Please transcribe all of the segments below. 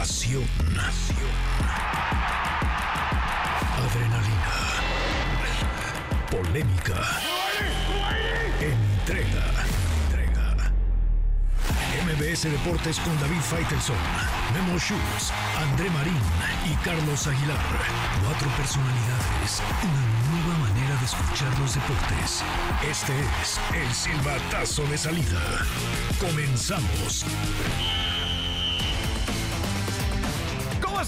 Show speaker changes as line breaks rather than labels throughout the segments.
Pasión. Adrenalina. Polémica. Entrega. Entrega. MBS Deportes con David Faitelson, Memo Schutz, André Marín y Carlos Aguilar. Cuatro personalidades. Una nueva manera de escuchar los deportes. Este es el silbatazo de salida. Comenzamos.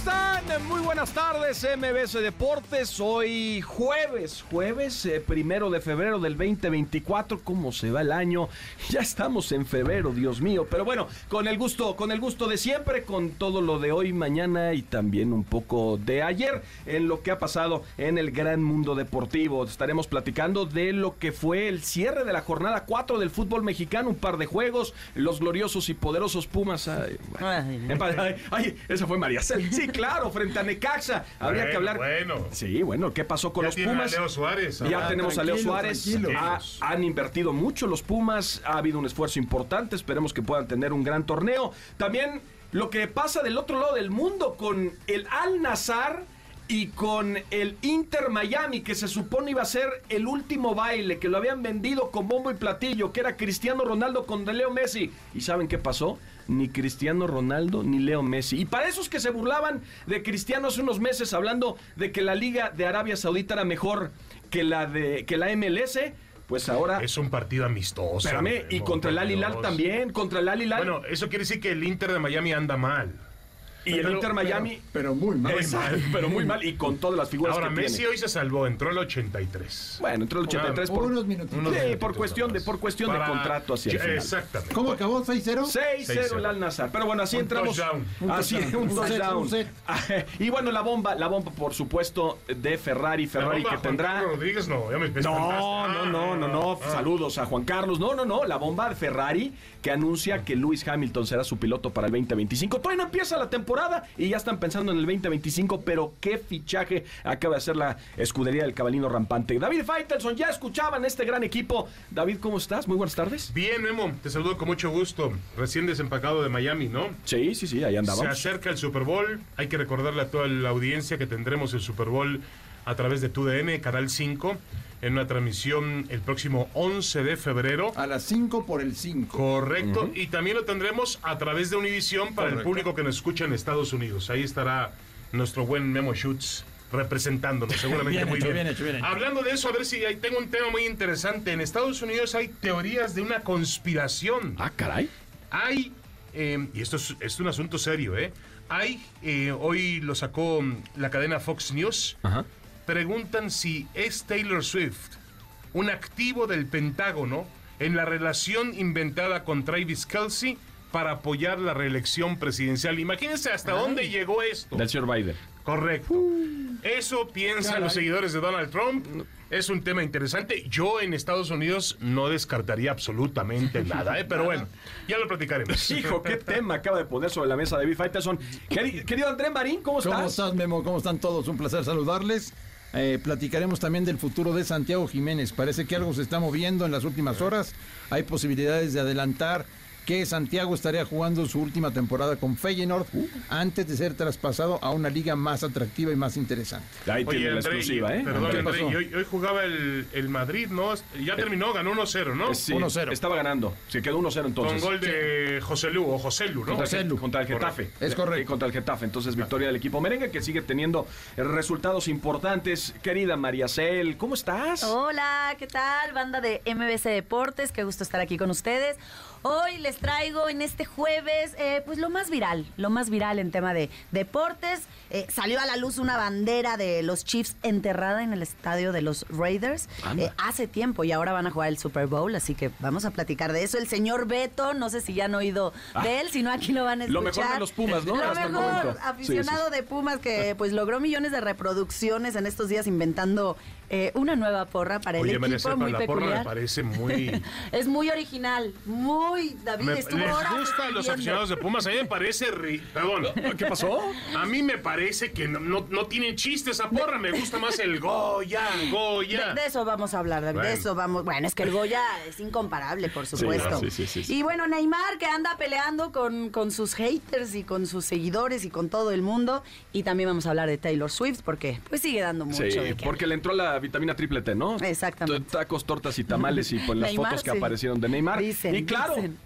¿Cómo están? Muy buenas tardes, MBS Deportes. Hoy jueves, jueves eh, primero de febrero del 2024. ¿Cómo se va el año? Ya estamos en febrero, Dios mío. Pero bueno, con el gusto, con el gusto de siempre, con todo lo de hoy, mañana y también un poco de ayer en lo que ha pasado en el gran mundo deportivo. Estaremos platicando de lo que fue el cierre de la jornada 4 del fútbol mexicano, un par de juegos, los gloriosos y poderosos Pumas. Ay, bueno. Ay, ay, esa fue María Cel. Sí, claro, frente a Necaxa. Habría que hablar.
Bueno.
Sí, bueno, ¿qué pasó con
Ya
los Pumas?
a Leo Suárez.
Ya
Ah,
tenemos a Leo Suárez. Ha- han invertido mucho los Pumas. Ha habido un esfuerzo importante. Esperemos que puedan tener un gran torneo. También lo que pasa del otro lado del mundo con el Al Nazar y con el Inter Miami, que se supone iba a ser el último baile, que lo habían vendido con bombo y platillo, que era Cristiano Ronaldo con Leo Messi. ¿Y saben qué pasó? Ni Cristiano Ronaldo ni Leo Messi. Y para esos que se burlaban de Cristiano hace unos meses hablando de que la Liga de Arabia Saudita era mejor que la de que la MLS, pues ahora
Es un partido amistoso.
espérame, y contra el Al Hilal también, contra el Al Hilal
Bueno, eso quiere decir que el Inter de Miami anda mal.
Y el
pero-
Inter Miami
Pero muy mal.
Exacto, pero muy mal y con todas las figuras
Ahora,
que
Messi
tiene.
hoy se salvó, entró el 83.
Bueno, entró el 83 por,
Unos minutitos.
Unos
Sí, por
minutitos
cuestión de por cuestión de
Para-
contrato hacia el final.
Exactamente.
¿Cómo acabó? ¿6-0?
6-0 el Al Nazar. Pero bueno, así
Un
entramos.
touchdown.
Un
Así,
touchdown.
un
Un set,
touchdown.
un set.
Y bueno, la bomba, la bomba, por supuesto, de Ferrari.
La
Ferrari
bomba,
que
Juan
tendrá.
Rodríguez, no, ya me
No, no, no, no, no.
Ah,
Saludos a Juan Carlos. No, no, no. La bomba de Ferrari que anuncia que Lewis Hamilton será su piloto para el 2025. Todavía no empieza la temporada y ya están pensando en el 2025, pero qué fichaje acaba de hacer la escudería del cabalino rampante. David Faitelson, ya escuchaban este gran equipo. David, ¿cómo estás? Muy buenas tardes.
Bien, Memo, te saludo con mucho gusto. Recién desempacado de Miami, ¿no?
Sí, sí, sí, ahí
Se
andábamos.
acerca el Super Bowl. Hay que recordarle a toda la audiencia que tendremos el Super Bowl a través de TUDN, Canal 5, en una transmisión el próximo 11 de febrero.
A las 5 por el 5.
Correcto. Y también lo tendremos a través de Univisión para el público que nos escucha en Estados Unidos. Ahí estará nuestro buen Memo Schutz representándonos, seguramente
Bien
muy
hecho,
bien.
bien hecho, bien hecho.
Hablando de eso, a ver si ahí tengo un tema muy interesante. En Estados Unidos hay teorías de una conspiración.
Ah, caray.
Hay, eh, y esto es, un asunto serio, ¿eh? Hay, eh, hoy lo sacó la cadena Fox News,
Ajá.
Preguntan si es Taylor Swift un activo del Pentágono en la relación inventada con Travis Kelsey para apoyar la reelección presidencial. Imagínense hasta dónde llegó esto.
Del señor Biden.
Correcto. Eso piensan
Caray.
los seguidores de Donald Trump. Es un tema interesante. Yo en Estados Unidos no descartaría absolutamente nada, ¿eh? pero bueno, ya lo platicaremos.
Hijo, qué tema acaba de poner sobre la mesa David Faitelson. Queri- Querido André Marín, ¿cómo estás?
¿Cómo estás, Memo? ¿Cómo están todos? Un placer saludarles. Eh, platicaremos también del futuro de Santiago Jiménez. Parece que algo se está moviendo en las últimas horas. Hay posibilidades de adelantar que Santiago estaría jugando su última temporada con Feyenoord antes de ser traspasado a una liga más atractiva y más interesante.
Ahí tiene la
André,
exclusiva, ¿eh?
Perdón,
¿Qué
André, hoy, hoy jugaba el, el Madrid, ¿no? Ya terminó, ganó 1-0, ¿no?
Eh, sí,
1-0.
Estaba ganando. Se quedó 1-0
Con
entonces.
gol de José Lu o José Lu, ¿no?
Contra, el, contra el Getafe.
Es correcto.
Eh, Contra el Getafe. Entonces, victoria del equipo merengue que sigue teniendo eh, resultados importantes. Querida María Cel, ¿cómo estás?
Hola, ¿qué tal? Banda de MBC Deportes, qué gusto estar aquí con ustedes. Hoy les traigo en este jueves, eh, pues lo más viral, lo más viral en tema de deportes. Eh, salió a la luz una bandera de los Chiefs enterrada en el estadio de los Raiders eh, hace tiempo y ahora van a jugar el Super Bowl, así que vamos a platicar de eso. El señor Beto, no sé si ya han oído de él, si no aquí lo van a
Ah. Lo
escuchar.
mejor de los Pumas, ¿no?
Lo
Hasta el
mejor, aficionado de Pumas que pues logró millones de reproducciones en estos días inventando eh, una nueva porra para el
Oye,
equipo
María Cepa,
muy
la porra me
peculiar.
parece muy...
Es muy original, muy hoy, David.
Me-
Estuvo
les gusta a los aficionados de Pumas. A mí me parece. ri- Perdón.
¿Qué pasó?
A mí me parece que no, no, no tiene chiste esa porra. Me gusta más el Goya, Goya.
De, de eso vamos a hablar, David. De
Bueno.
eso vamos. Bueno, es que el Goya es incomparable, por supuesto.
sí, sí, sí, sí.
Y bueno, Neymar que anda peleando con, con sus haters y con sus seguidores y con todo el mundo. Y también vamos a hablar de Taylor Swift porque pues sigue dando mucho.
Sí,
de
porque le entró la vitamina triple T, ¿no?
Exactamente.
T- Tacos, tortas y tamales y pues las
Neymar,
fotos que
sí.
aparecieron de Neymar.
Dicen,
y claro,
dicen.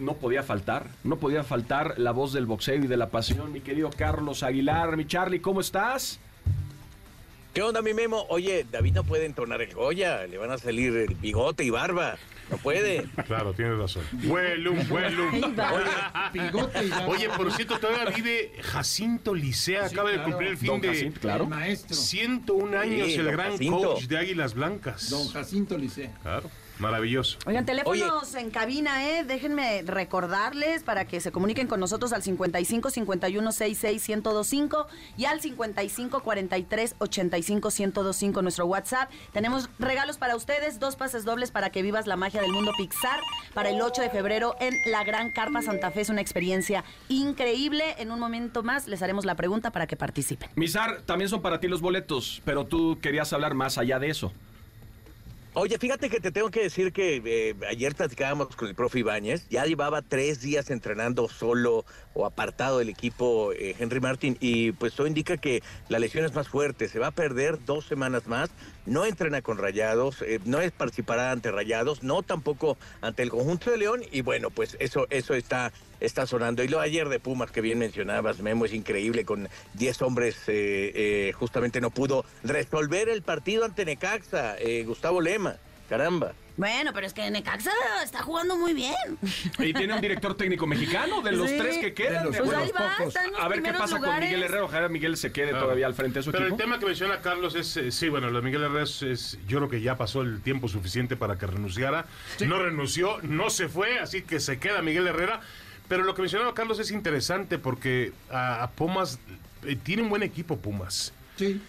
no podía faltar, no podía faltar la voz del boxeo y de la pasión, mi querido Carlos Aguilar. Mi Charlie, ¿cómo estás?
¿Qué onda, mi Memo? Oye, David no puede entonar el Goya, le van a salir el bigote y barba. No puede.
Claro, tienes razón. Huelum, huelum. Oye, por cierto, todavía vive Jacinto Licea. Acaba de cumplir el fin
Don
de
claro.
Maestro,
101 años,
Sí,
el gran
Jacinto.
coach de Águilas Blancas.
don Jacinto Licea.
Claro, maravilloso.
Oigan, teléfonos en cabina, ¿eh? Déjenme recordarles para que se comuniquen con nosotros al 55 51 66 1025 y al 55 43 85 1025 nuestro WhatsApp. Tenemos regalos para ustedes, dos pases dobles para que vivas la magia del mundo Pixar para el 8 de febrero en la Gran Carpa Santa Fe. Es una experiencia increíble. En un momento más les haremos la pregunta para que participen.
Misar, también son para ti los boletos, pero tú querías hablar más allá de eso.
Oye, fíjate que te tengo que decir que eh, ayer platicábamos con el profe Ibáñez, ya llevaba tres días entrenando solo o apartado del equipo eh, Henry Martin y pues todo indica que la lesión es más fuerte, se va a perder dos semanas más, no entrena con Rayados, eh, no es participará ante Rayados, no tampoco ante el conjunto de León y bueno, pues eso, eso está, está sonando. Y lo ayer de Pumas que bien mencionabas, Memo, es increíble, con 10 hombres eh, eh, justamente no pudo resolver el partido ante Necaxa, eh, Gustavo Lema, caramba.
Bueno, pero es que Necaxa está jugando muy bien.
Y tiene un director técnico mexicano de los
Sí.
tres que quedan.
De los
de
Pues
acuerdo.
ahí va,
pocos.
está en los
A ver qué pasa con. Miguel Herrero. Ojalá Miguel se quede
Claro.
todavía al frente de su
Pero
equipo.
el tema que menciona Carlos es, eh, sí, bueno, lo de Miguel Herrera es, es- yo creo que ya pasó el tiempo suficiente para que renunciara. No renunció, no se fue, así que se queda Miguel Herrera. Pero lo que mencionaba Carlos es interesante porque a, a Pumas, eh, tiene un buen equipo Pumas.
Sí.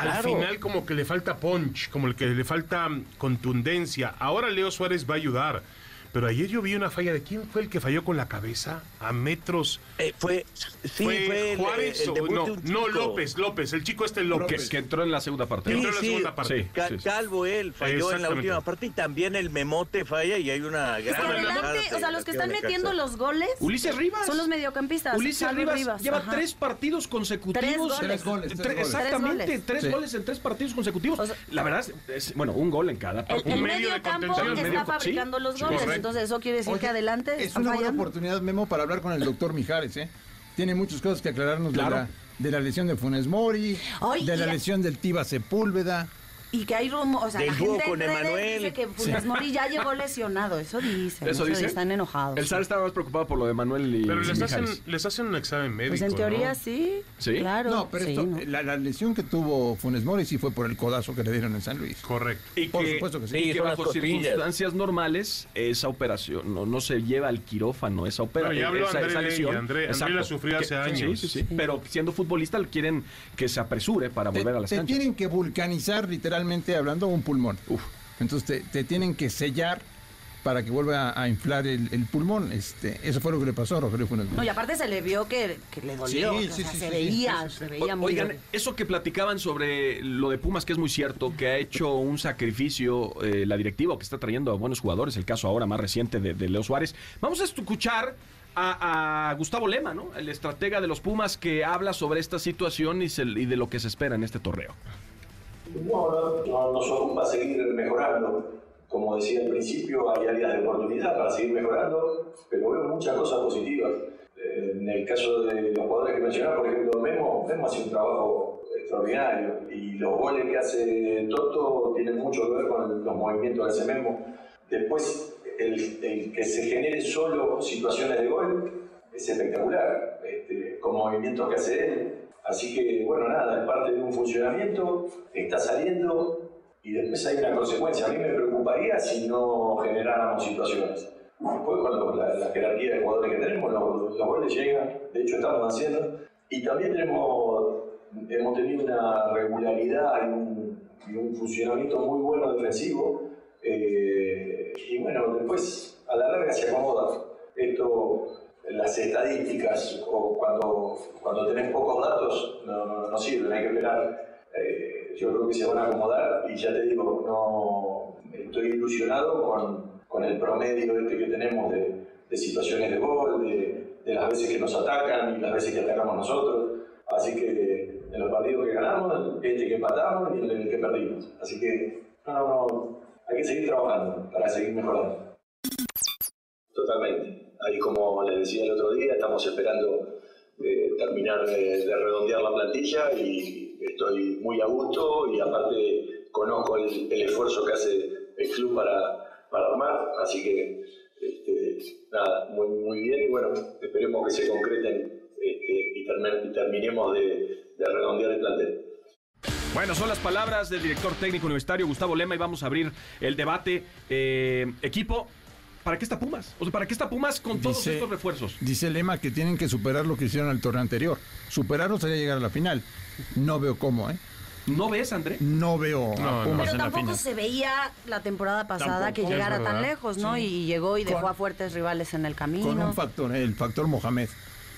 Al final como que le falta punch, como el que le falta contundencia. Ahora Leo Suárez va a ayudar. Pero ayer yo vi una falla de quién fue el que falló con la cabeza a metros.
Eh, fue, sí,
¿Fue,
fue, el,
Juárez
el
o no? No. López, López, el chico este López.
que entró en la segunda parte.
Sí, entró en la segunda parte.
Sí.
Ca- Calvo él falló en la última parte y también el memote falla y hay una
Es que
gran
o sea, los que están metiendo los goles
Ulises Rivas.
son los mediocampistas.
Ulises Rivas, lleva
ajá.
tres partidos consecutivos.
Tres goles.
Tres goles, tres goles.
Exactamente,
Tres
tres
Sí.
goles en tres partidos consecutivos.
O sea-
la verdad es, es- bueno, un gol en cada
El,
partido.
el
Un medio de
campo
contención,
está fabricando los goles. Entonces, eso quiere decir
Oye,
que adelante
Es una buena oportunidad, Memo, para hablar con el doctor Mijares, ¿eh? Tiene muchas cosas que aclararnos
Claro.
de, la, de la lesión de Funes Mori,
Ay,
de la
y la-
lesión del Tiba Sepúlveda.
Y que hay rumores, o sea,
Del
la gente
con Emanuel.
dice que Funes Mori ya llegó lesionado. Eso dicen.
Eso dice.
Están enojados.
El SAR estaba más preocupado por lo de Manuel y
Pero les hacen, les hacen un examen médico.
Pues en teoría
¿no?
sí.
¿Sí?
Claro.
No, pero
sí,
esto,
¿no?
La, la lesión que tuvo Funes Mori sí fue por el codazo que le dieron en San Luis.
Correcto.
Y
Por
que,
supuesto que sí.
y
Sí,
que bajo circunstancias normales esa operación no, no se lleva al quirófano, esa operación.
Bueno, ya habló
esa,
André
esa lesión.
André- André la sufrió hace años.
Sí, sí, sí. Pero siendo futbolista quieren que se apresure para volver a las
te
canchas.
tienen que vulcanizar, literalmente hablando, un pulmón. Entonces te, te tienen que sellar para que vuelva a, a inflar el, el pulmón. Este, eso fue lo que le pasó a Rogelio Funes.
No, y aparte se le vio que, que le dolió.
Sí,
o
sí,
sea,
sí,
se
sí,
veía, se veía
O-
muy
Oigan,
bien.
eso que platicaban sobre lo de Pumas, que es muy cierto, que ha hecho un sacrificio eh, la directiva, o que está trayendo a buenos jugadores, el caso ahora más reciente de, de Leo Suárez. Vamos a escuchar a, a Gustavo Lema, ¿no? El estratega de los Pumas que habla sobre esta situación y, se- y de lo que se espera en este torneo.
No, no, no, nos ocupa seguir mejorando. Como decía al principio, hay áreas de oportunidad para seguir mejorando, pero veo muchas cosas positivas. Eh, En el caso de los jugadores que mencionaba, por ejemplo, Memo, Memo hace un trabajo extraordinario y los goles que hace Toto tienen mucho que ver con los movimientos que hace Memo. Después, el, el que se genere solo situaciones de gol es espectacular, este, con movimientos que hace él. Así que, bueno, nada, es parte de un funcionamiento, está saliendo y después hay una consecuencia. A mí me preocuparía si no generáramos situaciones. Después, cuando la, jerarquía de jugadores que tenemos, los, goles llegan, de hecho estamos haciendo. Y también tenemos, hemos tenido una regularidad y un, y un funcionamiento muy bueno defensivo. Eh, y bueno, después a la larga se acomoda. Esto, las estadísticas, o cuando, cuando tenés pocos datos, no, no, no sirven, hay que esperar. Eh, yo creo que se van a acomodar y ya te digo, no estoy ilusionado con, con el promedio este que tenemos de, de situaciones de gol, de, de las veces que nos atacan y las veces que atacamos nosotros. Así que en los partidos que ganamos, este que empatamos y el que perdimos. Así que no, no, no, hay que seguir trabajando para seguir mejorando. Totalmente. Ahí como les decía el otro día, estamos esperando eh, terminar de, de redondear la plantilla y estoy muy a gusto y aparte conozco el, esfuerzo que hace el club para, para armar, así que este, nada, muy, muy bien y bueno, esperemos que se concreten este, y, termi- y terminemos de, de redondear el plantel.
Bueno, son las palabras del director técnico universitario Gustavo Lema y vamos a abrir el debate. Eh, equipo, ¿para qué está Pumas? O sea, ¿para qué está Pumas con todos
Dice-
estos refuerzos?
Dice Lema que tienen que superar lo que hicieron el torneo anterior. Superarlo sería llegar a la final. No veo cómo, ¿eh?
¿No ves, André?
No veo
No,
a
no.
Pumas
Pero
en la
tampoco
final.
se veía la temporada pasada
Tampoco.
que llegara tan lejos, ¿no? Y llegó y dejó
Con-
a fuertes rivales en el camino.
Con un factor, el factor Mohamed.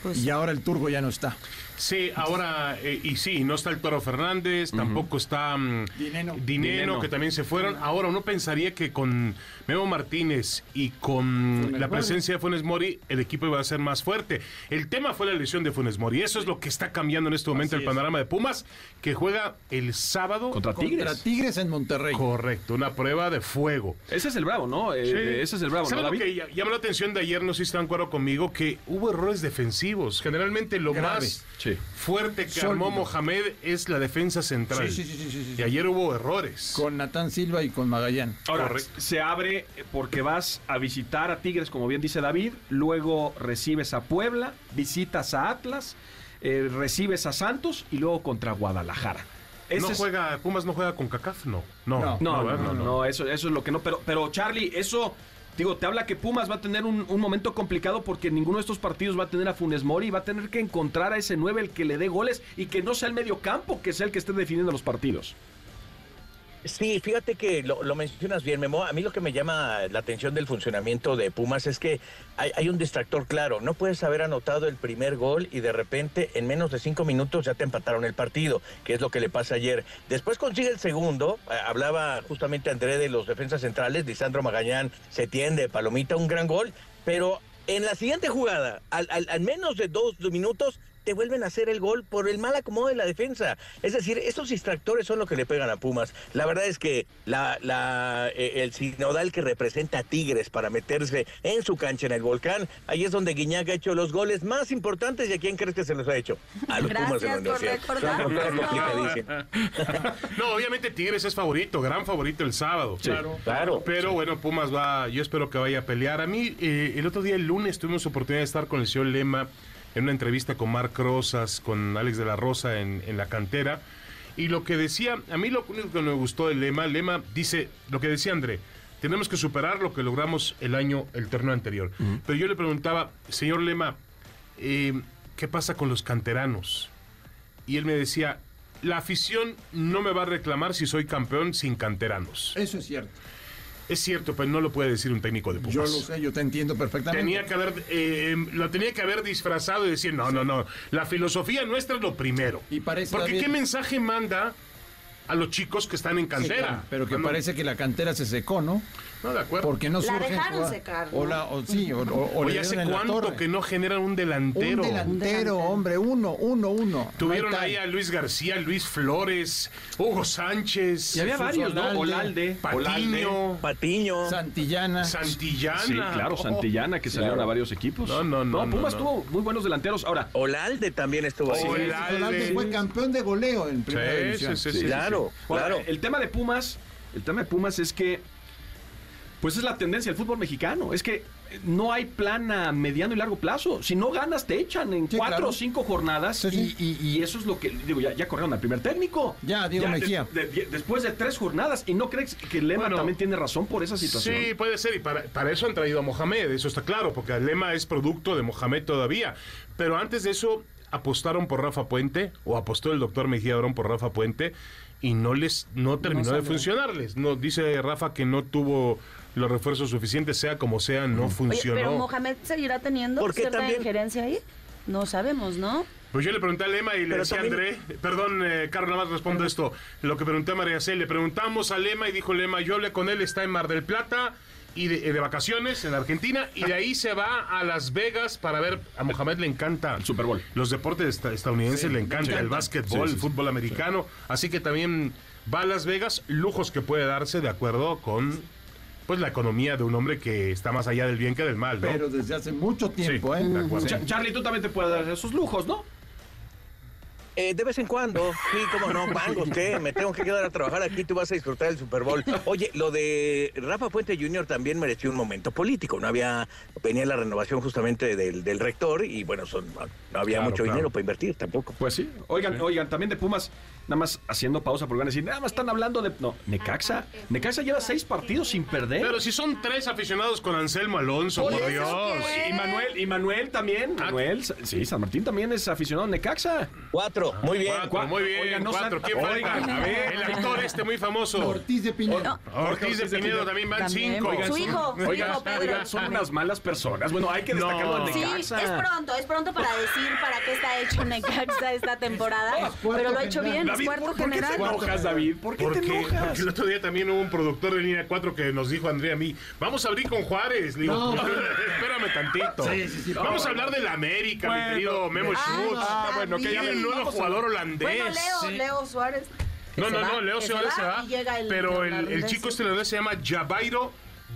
Pues
y ahora el turco ya no está.
Sí, ahora, eh, y sí, no está el Toro Fernández, tampoco está mm,
Dineno.
Dineno,
Dineno.
que también se fueron. Ahora uno pensaría que con Memo Martínez y con la presencia de Funes Mori, el equipo iba a ser más fuerte. El tema fue la lesión de Funes Mori. Eso es lo que está cambiando en este momento el panorama de Pumas, que juega el sábado.
Contra Tigres.
Contra Tigres en Monterrey.
Correcto, una prueba de fuego.
Ese es el bravo, ¿no? Eh,
Sí.
Ese es el bravo, ¿no,
¿Sabe lo que ll- llamó la atención de ayer? No sé si están de acuerdo conmigo, que hubo errores defensivos. Generalmente lo más
Sí.
Fuerte que
Sólido.
armó Mohamed es la defensa central.
Sí, sí, sí, sí, sí, sí.
Y ayer hubo errores.
Con Natán Silva y con Magallán.
Ahora,
Correcto.
se abre porque vas a visitar a Tigres, como bien dice David, luego recibes a Puebla, visitas a Atlas, eh, recibes a Santos y luego contra Guadalajara. Ese
no juega, Pumas no juega con CACAF, no. No,
No.
No, no,
¿verdad?
no, no, eso, eso es lo que no. Pero, pero Charlie, eso, digo, te habla que Pumas va a tener un, momento complicado porque ninguno de estos partidos va a tener a Funes Mori y va a tener que encontrar a ese 9 el que le dé goles y que no sea el medio campo que sea el que esté definiendo los partidos.
Sí, fíjate que lo, lo mencionas bien, Memo. A mí lo que me llama la atención del funcionamiento de Pumas es que hay, hay un distractor claro. No puedes haber anotado el primer gol y de repente en menos de cinco minutos ya te empataron el partido, que es lo que le pasa ayer. Después consigue el segundo. eh, hablaba justamente André de los defensas centrales. Lisandro Magallán se tiende, Palomita, un gran gol. Pero en la siguiente jugada, al- al menos de dos minutos, te vuelven a hacer el gol por el mal acomodo de la defensa. Es decir, estos distractores son lo que le pegan a Pumas. La verdad es que la, la, eh, el sinodal que representa a Tigres para meterse en su cancha en el volcán, ahí es donde Guiñac ha hecho los goles más importantes y a quién crees que se los ha hecho. A los Pumas de la
Gracias por
Universidad.
No, obviamente Tigres es favorito, gran favorito el sábado.
Claro.
Claro.
Pero bueno, Pumas va, yo espero que vaya a pelear. A mí, eh, el otro día, el lunes, tuvimos oportunidad de estar con el señor Lema en una entrevista con Marc Rosas, con Alex de la Rosa en, en la cantera. Y lo que decía, a mí lo único que me gustó del Lema, Lema dice, lo que decía André, tenemos que superar lo que logramos el año, el torneo anterior. Pero yo le preguntaba, señor Lema, eh, ¿qué pasa con los canteranos? Y él me decía, la afición no me va a reclamar si soy campeón sin canteranos.
Eso es cierto.
Es cierto, pero no lo puede decir un técnico de Pumas.
Yo lo sé, yo te entiendo perfectamente.
Tenía que haber, eh, lo tenía que haber disfrazado y decir, no, no, no, la filosofía nuestra es lo primero.
Y parece,
Porque ¿qué mensaje manda a los chicos que están en
Sí,
cantera?
claro, pero que
Cuando-
parece que la cantera se secó, ¿no?
No, de acuerdo.
Porque no
La
surgen
dejaron secar,
O, la- o sí, o, o- o le
¿hace cuánto que no generan un delantero?
Un delantero, hombre, uno, uno, uno.
Tuvieron ahí a Luis García, Luis Flores, Hugo Sánchez,
Y había varios, ¿no?
Olalde.
Patiño,
Patiño.
Santillana.
Santillana.
Sí, claro,
Oh.
Santillana, que salieron a varios equipos.
No, no, no, no,
Pumas
no.
tuvo muy buenos delanteros. Ahora,
Olalde también estuvo ahí.
Olalde.
Olalde fue campeón de goleo en primera
Sí,
división.
sí, sí, sí,
Claro, claro.
el tema de Pumas, el tema de Pumas es que pues es la tendencia del fútbol mexicano, es que no hay plan a mediano y largo plazo. Si no ganas te echan en
Sí,
cuatro
claro.
o cinco jornadas
Sí, sí.
Y, y- y eso es lo que digo, ya, ya corrieron al primer técnico.
Ya, Diego Mejía.
de- de- después de tres jornadas y no crees que Lema
Bueno,
también tiene razón por esa situación.
Sí, puede ser, y para, para eso han traído a Mohamed, eso está claro, porque el lema es producto de Mohamed todavía. Pero antes de eso, apostaron por Rafa Puente o apostó el doctor Mejía Barón por Rafa Puente y no les no terminó de funcionarles. No dice Rafa que no tuvo los refuerzos suficientes, sea como sea, no
Oye,
funcionó.
pero Mohamed seguirá teniendo
Porque
cierta
también-
injerencia ahí. No sabemos, ¿no?
Pues yo le pregunté a Lema y le
Pero
decía a
también-
André, perdón, eh, Carlos, nada más respondo esto. Lo que pregunté a María C, le preguntamos a Lema y dijo Lema, yo hablé con él, está en Mar del Plata y de, de vacaciones en Argentina y de ahí se va a Las Vegas para ver, a Mohamed le encanta
El Super Bowl.
los deportes esta- estadounidenses, le encanta el básquetbol,
Sí, sí,
el fútbol americano, así que también va a Las Vegas, lujos que puede darse de acuerdo con pues la economía de un hombre que está más allá del bien que del mal, ¿no?
Pero desde hace mucho tiempo,
Sí,
¿eh?
Cha- Charlie, tú también te puedes dar esos lujos, ¿no?
Eh, de vez en cuando, sí, cómo no, Pangos, ¿qué? Me tengo que quedar a trabajar aquí, tú vas a disfrutar del Super Bowl. Oye, lo de Rafa Puente Jr. también mereció un momento político. No había, venía la renovación justamente del, del rector y bueno, son, no había
Claro,
mucho
claro.
dinero para invertir tampoco.
Pues sí. Oigan, oigan, también de Pumas, nada más haciendo pausa porque van a decir, nada más están hablando de. No, Necaxa. Necaxa lleva seis partidos sin perder.
Pero si son tres aficionados con Anselmo Alonso, por, Dios.
Y Manuel, y Manuel también.
Ah.
Manuel, sí, San Martín también es aficionado a Necaxa.
Cuatro, muy bien.
Cuatro, muy bien,
Oigan, no
cuatro.
sean-
¿Quién
Oigan,
falta?
a ver.
El actor este muy famoso.
Ortiz de Pinedo.
Ortiz de Pinedo también van
También.
cinco.
Su hijo, su
Oigan,
hijo Pedro.
oigan, son unas malas personas. Bueno, hay que
No.
destacarlo de
Sí,
Necaxa.
es pronto, es pronto para decir para qué está hecho Necaxa esta temporada, pero lo ha hecho bien,
David,
cuarto
¿por, por qué te
general.
enojas, David? ¿Por qué
Porque,
te enojas?
porque el otro día también hubo un productor de línea 4 que nos dijo Andrea a mí, vamos a abrir con Juárez. Le digo,
No.
espérame tantito.
Sí, sí, sí.
vamos a hablar de la América, mi querido Memo
Ah,
Schutz.
ah, bueno, que ven,
un nuevo jugador holandés.
Bueno, Leo, Leo Suárez.
No,
se
no,
va,
no, Leo Suárez se va.
llega el
pero el, el chico este holandés se llama Jabairo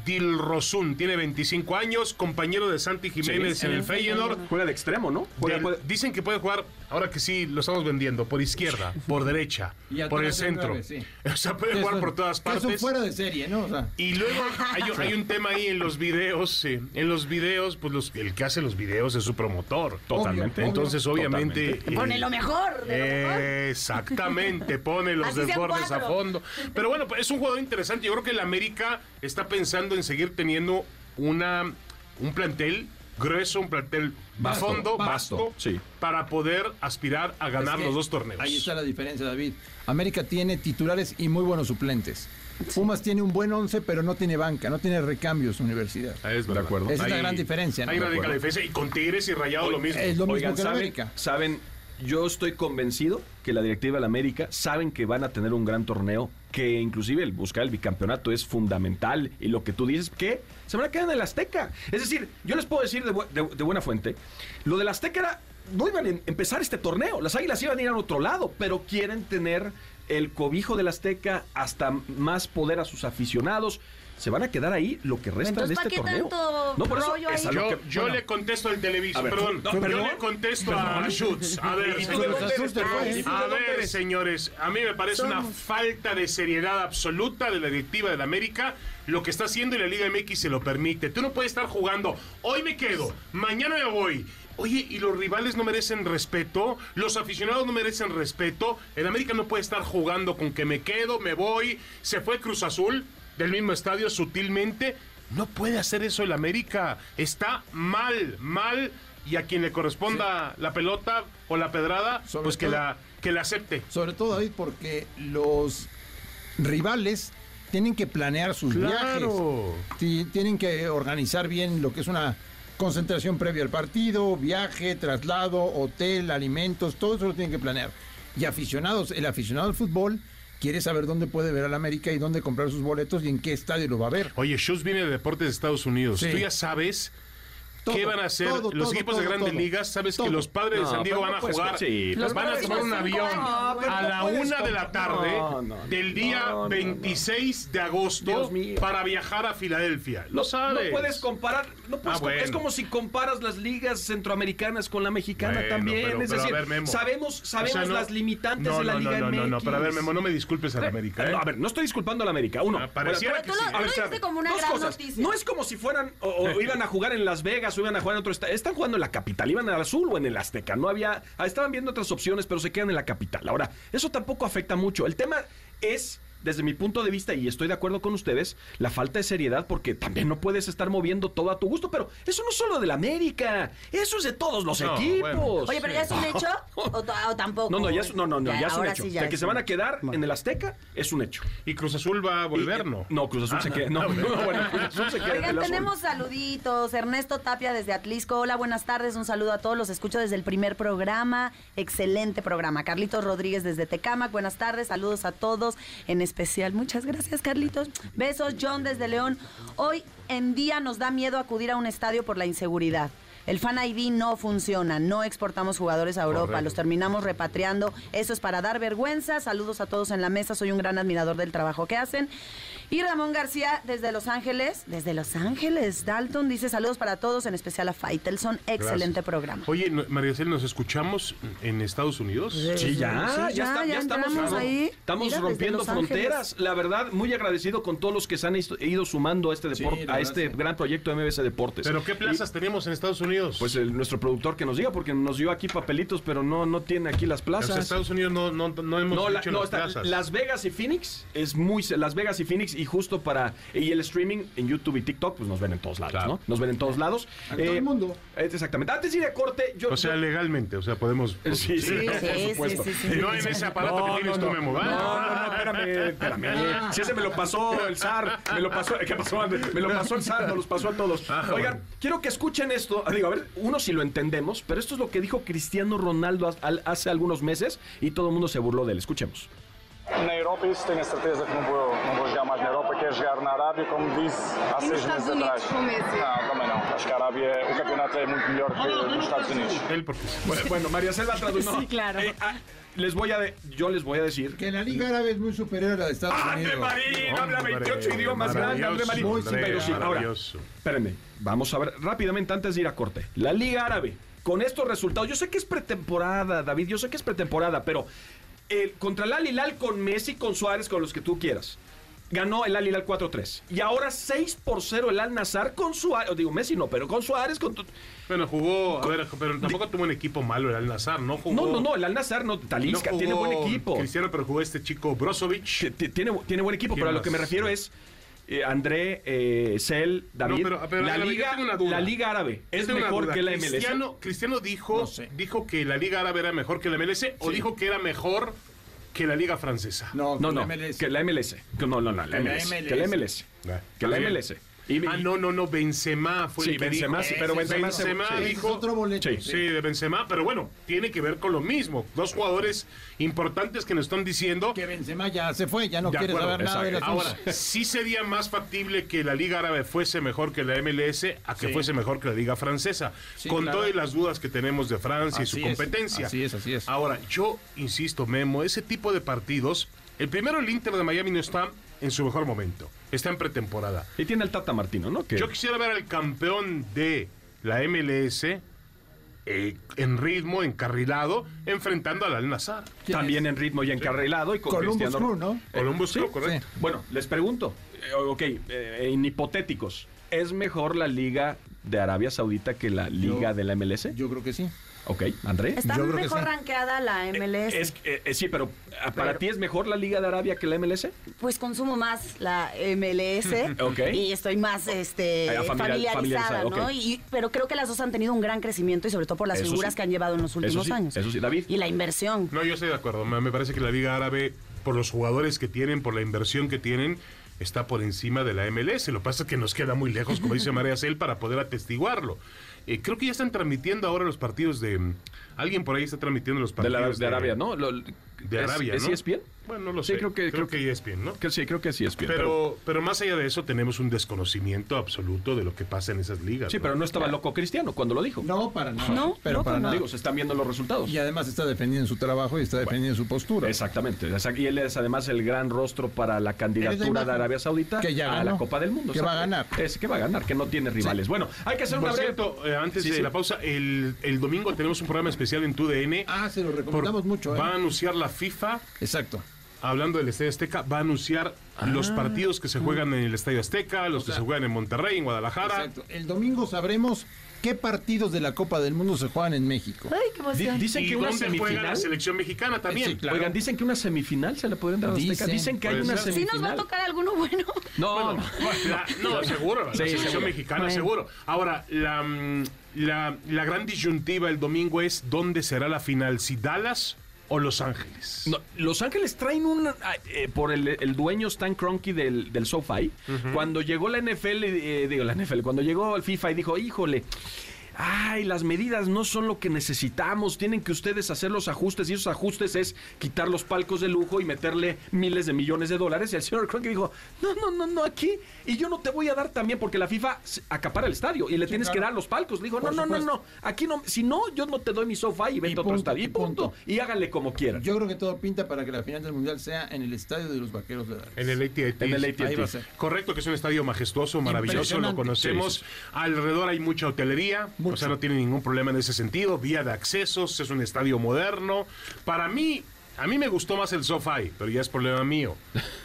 Dilrosun. Tiene 25 años, compañero de Santi Jiménez
Sí,
en el Feyenoord.
Juega de extremo, ¿no? Juega-
Del-
puede-
dicen que puede jugar, ahora que sí, lo estamos vendiendo, por izquierda, por derecha, por el centro.
sí.
O sea, puede jugar por todas partes.
fuera de serie, ¿no? O sea,
Y luego hay, un- hay un tema ahí en los videos, sí, en los videos, pues los- el que hace los videos es su promotor.
Totalmente.
Obvio,
Entonces, obviamente...
Totalmente.
eh,
Pone lo mejor, de lo mejor.
Exactamente, pone los desbordes a fondo. Pero bueno, pues, es un jugador interesante. Yo creo que el América está pensando en seguir teniendo una un plantel grueso, un plantel
Vasto,
fondo,
vasto,
vasto,
sí.
para poder aspirar a ganar
es que
los dos torneos.
Ahí está la diferencia, David. América tiene titulares y muy buenos suplentes. Pumas tiene un buen once, pero no tiene banca, no tiene recambios universidad.
Es verdad.
De acuerdo.
Esa es la gran diferencia, ¿no?
Ahí radica la diferencia. Y con Tigres y Rayado lo mismo.
Es lo mismo
Oigan,
que la
¿saben,
América.
saben, yo estoy convencido que la directiva de la América saben que van a tener un gran torneo, que inclusive el buscar el bicampeonato es fundamental y lo que tú dices, que se van a quedar en el Azteca. Es decir, yo les puedo decir de, de- de buena fuente, lo del Azteca era, no iban a em- empezar este torneo, las Águilas iban a ir a otro lado, pero quieren tener el cobijo del Azteca hasta más poder a sus aficionados. Se van a quedar ahí lo que resta
Entonces,
de
¿para
este
qué
torneo.
tanto
no, por eso
rollo
es
Yo,
que-
yo
bueno.
le contesto al televisor,
ver,
perdón.
no,
yo le contesto a Schutz. A ver,
¿Y tú de
señores.
dónde eres?
Ay,
¿Y tú
A
dónde
ver, señores, a mí me parece una falta de seriedad absoluta de la directiva de la América lo que está haciendo y la Liga MX se lo permite. Tú no puedes estar jugando, hoy me quedo, mañana me voy. Oye, ¿y los rivales no merecen respeto? ¿Los aficionados no merecen respeto? El América no puede estar jugando con que me quedo, me voy. Se fue Cruz Azul del mismo estadio sutilmente. No puede hacer eso el América. Está mal, mal. Y a quien le corresponda la pelota o la pedrada,
Sobre
pues que la, que la acepte.
Sobre todo, David, porque los rivales tienen que planear sus
Claro.
viajes. Ti- Tienen que organizar bien lo que es una concentración previa al partido, viaje, traslado, hotel, alimentos, todo eso lo tienen que planear. Y aficionados, el aficionado al fútbol quiere saber dónde puede ver al América y dónde comprar sus boletos y en qué estadio lo va a ver.
Oye, Schultz viene de Deportes de Estados Unidos.
Sí.
Tú ya sabes
Todo,
qué van a hacer
todo,
los
todo,
equipos
todo,
de grandes
todo.
ligas. Sabes
Todo.
que los padres de San Diego van a jugar.
sí,
Los
van a tomar un avión a la una de la tarde
no, no,
del día
no, no, no.
26 de agosto para viajar a Filadelfia. Lo sabes.
No puedes comparar, no puedes
Ah, bueno.
es como si comparas las ligas centroamericanas con la mexicana
Bueno,
también.
pero-
es decir,
ver, Memo.
sabemos, sabemos
O sea, no-
las limitantes
no,
de la Liga
no, no, no, no, pero a ver, Memo, no me disculpes a la América, ¿eh?
no, a ver, no estoy disculpando a la América. Uno,
Ah, pareciera que
tú lo-
sí.
como una gran noticia.
No es como si fueran o iban a jugar en Las Vegas iban a jugar en otro. Están jugando en la capital, iban al azul o en el Azteca. No había, estaban viendo otras opciones, pero se quedan en la capital. Ahora, eso tampoco afecta mucho. El tema es desde mi punto de vista, y estoy de acuerdo con ustedes, la falta de seriedad, porque también no puedes estar moviendo todo a tu gusto, pero eso no es solo de la América, eso es de todos los
No,
equipos.
bueno.
Oye, pero ya es un hecho o, tampoco.
No, no, ya es, no, no, no, ya, es un hecho.
sí ya
de que se van a quedar en el Azteca es un hecho.
Y Cruz Azul va a volver,
Y-
¿no?
No, Cruz Azul se queda. No, no, bueno, Cruz Azul se queda
Oigan, tenemos saluditos. Ernesto Tapia desde Atlisco. Hola, buenas tardes. Un saludo a todos. Los escucho desde el primer programa. Excelente programa. Carlitos Rodríguez desde Tecamac. Buenas tardes. Saludos a todos. En especial, muchas gracias, Carlitos. Besos, John desde León. Hoy en día nos da miedo acudir a un estadio por la inseguridad. El Fan ID no funciona, no exportamos jugadores a Europa,
Correcto.
los terminamos repatriando. Eso es para dar vergüenza. Saludos a todos en la mesa, soy un gran admirador del trabajo que hacen. Y Ramón García desde Los Ángeles, desde Los Ángeles, Dalton dice saludos para todos, en especial a Faitelson. Excelente
Gracias.
programa.
Oye, no- María Cel, ¿nos escuchamos en Estados Unidos?
Sí, ya,
Sí,
ya,
ya,
está-
ya
ya estamos,
entramos ahí.
estamos
Mira,
rompiendo
Los Ángeles.
fronteras. La verdad, muy agradecido con todos los que se han ido sumando a este
Sí,
deporte, a este
sí.
gran proyecto de MBC Deportes.
¿Pero qué plazas tenemos en Estados Unidos?
Pues el- nuestro productor que nos diga, porque nos dio aquí papelitos, pero no, no tiene aquí las plazas.
sea, Estados Unidos no, no, no hemos
No, la-
dicho
no,
las
está-
plazas.
Las Vegas y Phoenix es muy Las Vegas y Phoenix y justo para y el streaming en YouTube y TikTok pues nos ven en todos lados,
Claro.
¿no? Nos ven en todos lados.
En todo el mundo.
eh, Exactamente. Antes de ir a corte, yo
O sea,
yo-
legalmente, o sea, podemos...
Sí, sí,
Sí,
por
sí,
supuesto.
sí, sí,
Y
sí.
no en ese aparato que tienes tú, Memo, ¿va?
No, no, no, espérame, espérame. Si ese me lo pasó el SAR, me lo pasó, ¿qué pasó, André? Me lo pasó el SAR, nos los pasó a todos.
Ah,
Oigan,
bueno.
quiero que escuchen esto. Ah, Digo, a ver, uno si lo entendemos, pero esto es lo que dijo Cristiano Ronaldo ha- al- hace algunos meses y todo el mundo se burlou dele. Escuchemos.
Na Europa, isso tenho a certeza que não vou, não vou jogar mais na Europa, quero jogar na Arábia, como disse há
E nos
seis meses
Estados Unidos,
atrás.
com o Messi?
Não, também não. Acho que a Arábia, o campeonato é muito melhor que nos Estados Unidos.
Él porque.
Bueno, bueno, María Celda tradujo.
Sí, claro.
Eh, ah, les voy a de- yo les voy a decir
Que la Liga Árabe es muy superior a la de Estados
André
Unidos.
Marín habla
Hombre,
28 idiomas grandes, André Marín. Pero sí, ahora,
maravilloso.
espérenme, vamos a ver rápidamente antes de ir a corte. La Liga Árabe, con estos resultados, yo sé que es pretemporada, David, yo sé que es pretemporada, pero eh, contra el Al Hilal con Messi, con Suárez, con los que tú quieras. Ganó el Al Hilal 4-3. Y ahora 6 por 0 el Al Nazar con Suárez. Digo, Messi no, pero con Suárez. Con
Bueno, jugó, a ver, pero tampoco tuvo un equipo malo el Al Nazar, ¿no? Jugó,
No, no, no, el Al Nazar no, Talisca, tiene buen equipo.
Cristiano, pero jugó este chico Brozovic.
Tiene, tiene buen equipo,
¿Quién
pero a lo que me refiero es eh, André, eh, Cel, David.
pero- pero,
la, Liga, la Liga Árabe es mejor
duda.
que la MLS.
Cristiano, Cristiano dijo,
No sé.
dijo que la Liga Árabe era mejor que la MLS o dijo que era mejor que la Liga Francesa.
No,
No,
que la
no,
MLS.
que la MLS. Que No, no, no, la
Que la
MLS.
MLS.
Que la MLS.
Ah,
Que la. MLS. Y-
ah, no, no, no, Benzema fue
Sí,
el que
Benzema,
dijo.
sí, pero Benzema
dijo...
otro boleto.
Sí.
Sí, de Benzema, pero bueno, tiene que ver con lo mismo. Dos jugadores importantes que nos están diciendo
Que Benzema ya se fue, ya no quiere
acuerdo,
saber nada de la.
Ahora, sí sería más factible que la Liga Árabe fuese mejor que la MLS a que fuese mejor que la Liga Francesa. Con
claro.
todas las dudas que tenemos de Francia y su
es,
competencia.
así es, así es.
Ahora, yo insisto, Memo, ese tipo de partidos, el primero el Inter de Miami no está en su mejor momento, está en pretemporada.
Y tiene el Tata Martino, ¿no? Que
Yo quisiera ver al campeón de la MLS eh, en ritmo, encarrilado, enfrentando al Al Nazar.
¿Quién
también
es?
en ritmo y encarrilado. Y con
Columbus
Cristiano-
Crew, ¿no?
Eh,
Columbus
sí,
Crew, correcto.
Bueno, les pregunto. eh, ok, eh, en hipotéticos. ¿Es mejor la Liga de Arabia Saudita que la Liga
Yo-
de la MLS?
Yo creo que sí.
Ok, André.
Está
Yo
mejor
sí.
rankeada la MLS.
Es, eh, eh, sí, pero ¿a- ¿para
Pero-
ti es mejor la Liga de Arabia que la MLS?
Pues consumo más la MLS
Ok.
y estoy más este,
Ah, familiar-
familiarizada, ¿no? Y, pero creo que las dos han tenido un gran crecimiento y sobre todo por las
Eso
figuras
sí.
que han llevado en los últimos
Eso sí,
años.
eso sí, David.
Y la inversión.
No, yo estoy de acuerdo. Me me parece que la Liga Árabe, por los jugadores que tienen, por la inversión que tienen, está por encima de la MLS. Lo que pasa es que nos queda muy lejos, como dice María Cel, para poder atestiguarlo. Eh, creo que ya están transmitiendo ahora los partidos de... mm, Alguien por ahí está transmitiendo los
De,
partidos
la- de Arabia, ¿no? Lo-
De
¿es-
Arabia,
¿Es
¿no?
ESPN?
Bueno, no lo
Sí,
sé.
creo que- creo
que ESPN, ¿no?
Que sí, creo que sí es ESPN.
Pero, pero más allá de eso, tenemos un desconocimiento absoluto de lo que pasa en esas ligas.
sí, pero no estaba loco Cristiano cuando lo dijo.
No, para nada.
No,
pero
no,
para nada.
Digo, se están viendo los resultados.
Y además está defendiendo su trabajo y está defendiendo su postura.
Exactamente. exact- Y él es además el gran rostro para la candidatura de. Arabia Saudita
Que ya
a la Copa del Mundo.
Que va a ganar.
Es que va a ganar, que no tiene rivales. Bueno, hay que hacer
Por
una breve...
cierto, eh, antes
Sí,
de
sí.
la pausa, el, el domingo tenemos un programa especial en TUDN.
Ah, se lo recomendamos
Por-
mucho. ¿eh?
Va a anunciar la FIFA
Exacto.
hablando del Estadio Azteca, va a anunciar los
Ah.
partidos que se juegan en el Estadio Azteca, los
sea,
que se juegan en Monterrey, en Guadalajara.
Exacto. El domingo sabremos qué partidos de la Copa del Mundo se juegan en México.
Ay, qué emoción.
Dicen
Y
que una
dónde juega la
semifinal.
selección mexicana también.
Sí, claro.
Oigan, dicen que una semifinal se le podrían dar a Azteca.
Dicen,
Dicen que hay una
ser.
¿Sí nos va a
semifinal.
tocar alguno bueno?
No, no.
La- no, seguro, la
Sí,
selección
seguro.
mexicana,
Bueno.
seguro. Ahora, la, mm, la, la gran disyuntiva el domingo es dónde será la final, si Dallas o Los Ángeles.
No, Los Ángeles traen un. ah, eh, por el, el dueño Stan Kroenke del, del SoFi. Cuando llegó la NFL, eh, digo la NFL, cuando llegó el FIFA y dijo, híjole. Ay, las medidas no son lo que necesitamos. Tienen que ustedes hacer los ajustes. Y esos ajustes es quitar los palcos de lujo y meterle miles de millones de dólares. Y el señor Kroenke dijo: No, no, no, no, aquí. Y yo no te voy a dar también porque la FIFA acapara el estadio y le tienes que dar los palcos. Le dijo: No, no, no, no. Aquí no. Si no, yo no te doy mi sofá y vete a otro estadio. Y
y punto.
punto. Y háganle como quieran.
Yo creo que todo pinta para que la final del Mundial sea en el estadio de los Vaqueros de Dallas.
En el AT&T.
En el AT&T.
Correcto, que es un estadio majestuoso, maravilloso, lo conocemos.
Sí,
Alrededor hay mucha hotelería,
Mucho.
sea, no tiene ningún problema en ese sentido. Vía de accesos, es un estadio moderno. Para mí, a mí me gustó más el SoFi, pero ya es problema mío.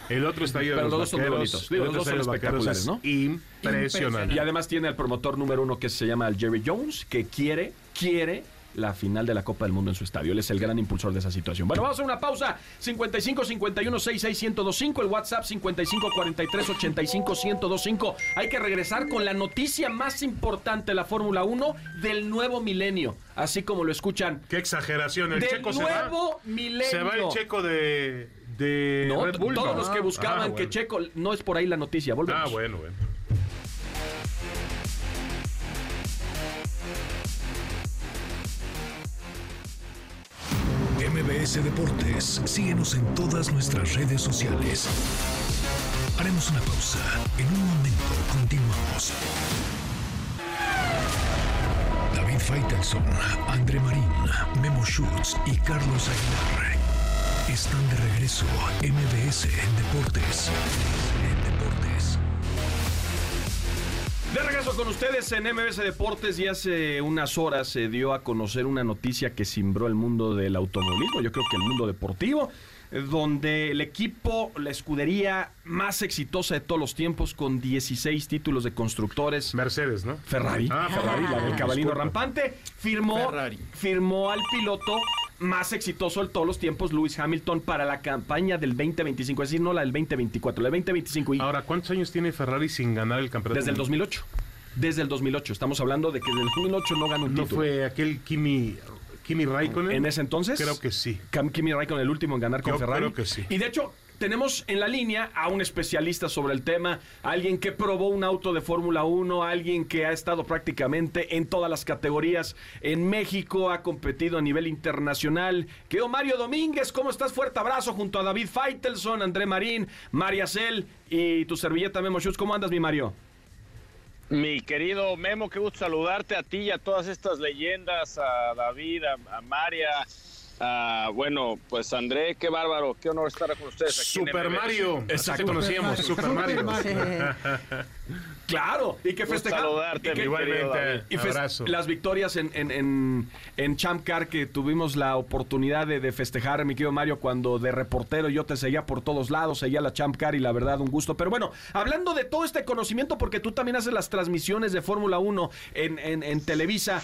El otro estadio
Pero
de
los
los
dos son muy
vaqueros,
bonitos. Digo, los dos son
los
espectaculares, ¿no?
Impresionante.
Y además tiene el promotor número uno que se llama Jerry Jones, que quiere, quiere la final de la Copa del Mundo en su estadio. Él es el gran impulsor de esa situación. Bueno, vamos a una pausa. 55 51 66 1025, el WhatsApp 55 43 85 1025. Hay que regresar con la noticia más importante de la Fórmula 1 del nuevo milenio, así como lo escuchan.
Qué exageración. El
Del
checo se va.
nuevo milenio.
Se va el checo de, de
No,
Red Bull.
todos
¿no?
los que buscaban
Ah,
que
bueno.
Checo no es por ahí la noticia. Volvemos.
Ah, bueno, bueno.
MBS Deportes, síguenos en todas nuestras redes sociales. Haremos una pausa. En un momento continuamos. David Faitelson, André Marín, Memo Schutz y Carlos Aguilar están de regreso. MBS. Deportes.
De regreso con ustedes en MBS Deportes y hace unas horas se dio a conocer una noticia que cimbró el mundo del automovilismo, yo creo que el mundo deportivo, donde el equipo, la escudería más exitosa de todos los tiempos con 16 títulos de constructores,
Mercedes, ¿no?
Ferrari,
Ah,
Ferrari, la del cabalino rampante, firmó,
Ferrari.
firmó al piloto más exitoso de todos los tiempos, Lewis Hamilton, para la campaña del 2025, es decir, no la del 2024, la del 2025. Y
Ahora, ¿cuántos años tiene Ferrari sin ganar el campeonato?
desde el 2008. Desde el 2008. Estamos hablando de que desde el 2008 no ganó un
¿No
título.
fue aquel Kimi, Kimi Raikkonen?
En ese entonces.
Creo que sí.
Kimi Raikkonen, el último en ganar con
Yo
Ferrari.
creo que sí.
Y de hecho, tenemos en la línea a un especialista sobre el tema, alguien que probó un auto de Fórmula 1, alguien que ha estado prácticamente en todas las categorías en México, ha competido a nivel internacional. Quedó Mario Domínguez, ¿cómo estás? Fuerte abrazo junto a David Faitelson, André Marín, María Cel y tu servilleta Memo. ¿Cómo andas, mi Mario?
Mi querido Memo, qué gusto saludarte a ti y a todas estas leyendas, a David, a, a María, a, bueno, pues André, qué bárbaro, qué honor estar con ustedes aquí.
Super. Mario.
Exacto.
te conocíamos, Super Mario.
Claro, y que festejar.
saludarte,
y que-
Igualmente.
Y
abrazo.
las victorias en, en, en, en Champ Car que tuvimos la oportunidad de, de festejar, mi querido Mario, cuando de reportero yo te seguía por todos lados, seguía la Champ Car y la verdad un gusto. Pero bueno, hablando de todo este conocimiento, porque tú también haces las transmisiones de Fórmula 1 en, en, en Televisa.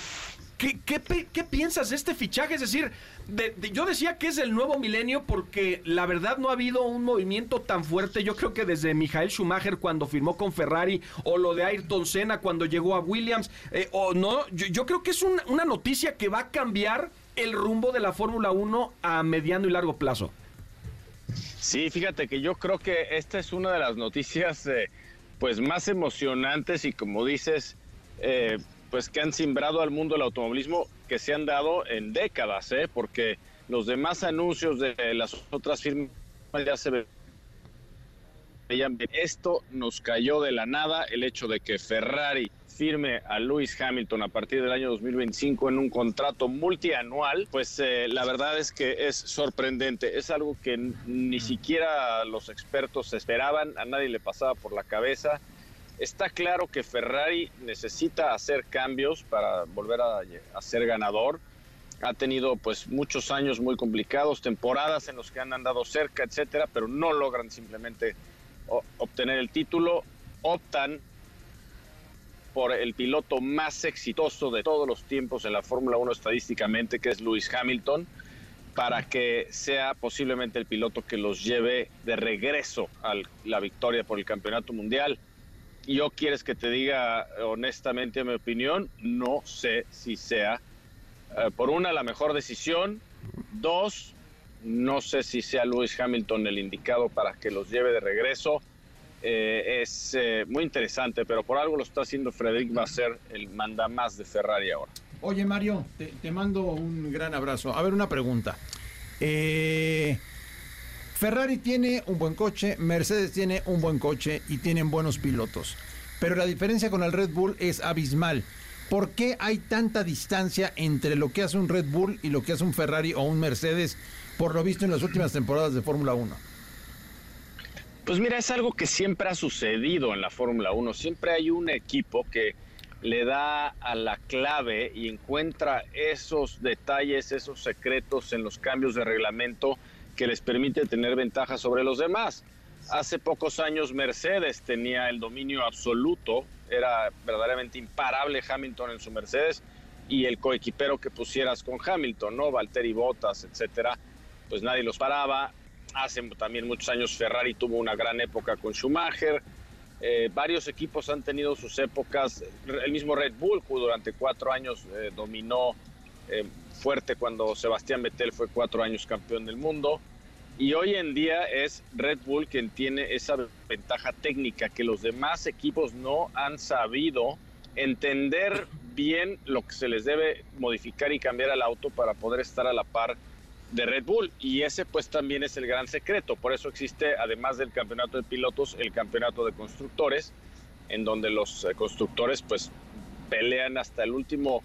¿Qué, qué, qué piensas de este fichaje? Es decir, de- de- yo decía que es el nuevo milenio porque la verdad no ha habido un movimiento tan fuerte. Yo creo que desde Michael Schumacher cuando firmó con Ferrari o lo de Ayrton Senna cuando llegó a Williams. eh, o no, yo, creo que es un- una noticia que va a cambiar el rumbo de la Fórmula 1 a mediano y largo plazo.
Sí, fíjate que yo creo que esta es una de las noticias eh, pues más emocionantes y como dices, eh, pues que han simbrado al mundo del automovilismo que se han dado en décadas, ¿eh? porque los demás anuncios de las otras firmas ya se veían bien. Esto nos cayó de la nada, el hecho de que Ferrari firme a Lewis Hamilton a partir del año 2025 en un contrato multianual, pues eh, la verdad es que es sorprendente. Es algo que ni siquiera los expertos esperaban, a nadie le pasaba por la cabeza. Está claro que Ferrari necesita hacer cambios para volver a, ser ganador. ha tenido pues muchos años muy complicados, temporadas en los que han andado cerca, etcétera, pero no logran simplemente obtener el título, optan por el piloto más exitoso de todos los tiempos en la Fórmula 1 estadísticamente, que es Lewis Hamilton, para que sea posiblemente el piloto que los lleve de regreso a la victoria por el campeonato mundial. Yo quieres que te diga honestamente mi opinión, no sé si sea eh, por una, la mejor decisión. Dos, no sé si sea Lewis Hamilton el indicado para que los lleve de regreso. Eh, es eh, muy interesante, pero por algo lo está haciendo Frederick va a ser el manda más de Ferrari ahora.
Oye Mario, te, mando un gran abrazo. A ver, una pregunta. Ferrari tiene un buen coche, Mercedes tiene un buen coche y tienen buenos pilotos. Pero la diferencia con el Red Bull es abismal. ¿Por qué hay tanta distancia entre lo que hace un Red Bull y lo que hace un Ferrari o un Mercedes, por lo visto en las últimas temporadas de Fórmula 1?
Pues mira, es algo que siempre ha sucedido en la Fórmula 1. Siempre hay un equipo que le da a la clave y encuentra esos detalles, esos secretos en los cambios de reglamento que les permite tener ventaja sobre los demás. Hace pocos años Mercedes tenía el dominio absoluto era verdaderamente imparable Hamilton en su Mercedes y el coequipero que pusieras con Hamilton, ¿no? Valtteri Bottas, etcétera, pues nadie los paraba. Hace también muchos años Ferrari tuvo una gran época con Schumacher. Eh, varios equipos han tenido sus épocas. El mismo Red Bull, que durante cuatro años eh, dominó eh, fuerte cuando Sebastián Vettel fue cuatro años campeón del mundo. Y hoy en día es Red Bull quien tiene esa ventaja técnica que los demás equipos no han sabido entender bien lo que se les debe modificar y cambiar al auto para poder estar a la par de Red Bull. Y ese pues también es el gran secreto. Por eso existe, además del campeonato de pilotos, el campeonato de constructores, en donde los eh, constructores pues pelean hasta el último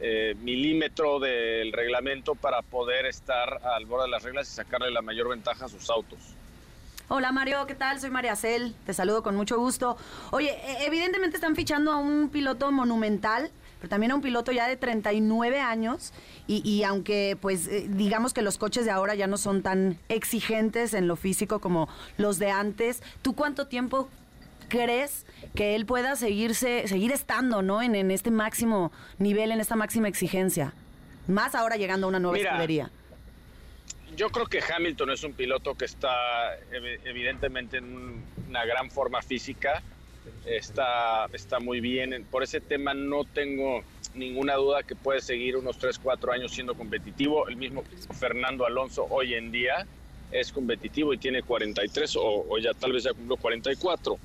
eh, milímetro del reglamento para poder estar al borde de las reglas y sacarle la mayor ventaja a sus autos.
Hola Mario, ¿qué tal? Soy María Cel, te saludo con mucho gusto. Oye, e, evidentemente están fichando a un piloto monumental, pero también a un piloto ya de 39 años y, y aunque pues eh, digamos que los coches de ahora ya no son tan exigentes en lo físico como los de antes, ¿tú cuánto tiempo crees que él pueda seguirse, seguir estando, ¿no? En, en este máximo nivel, en esta máxima exigencia. Más ahora llegando a una nueva escudería.
Yo creo que Hamilton es un piloto que está evidentemente en una gran forma física. Está, está muy bien. Por ese tema no tengo ninguna duda que puede seguir unos 3, 4 años siendo competitivo. El mismo Fernando Alonso hoy en día es competitivo y tiene 43 o, o ya tal vez ya cumplió 44.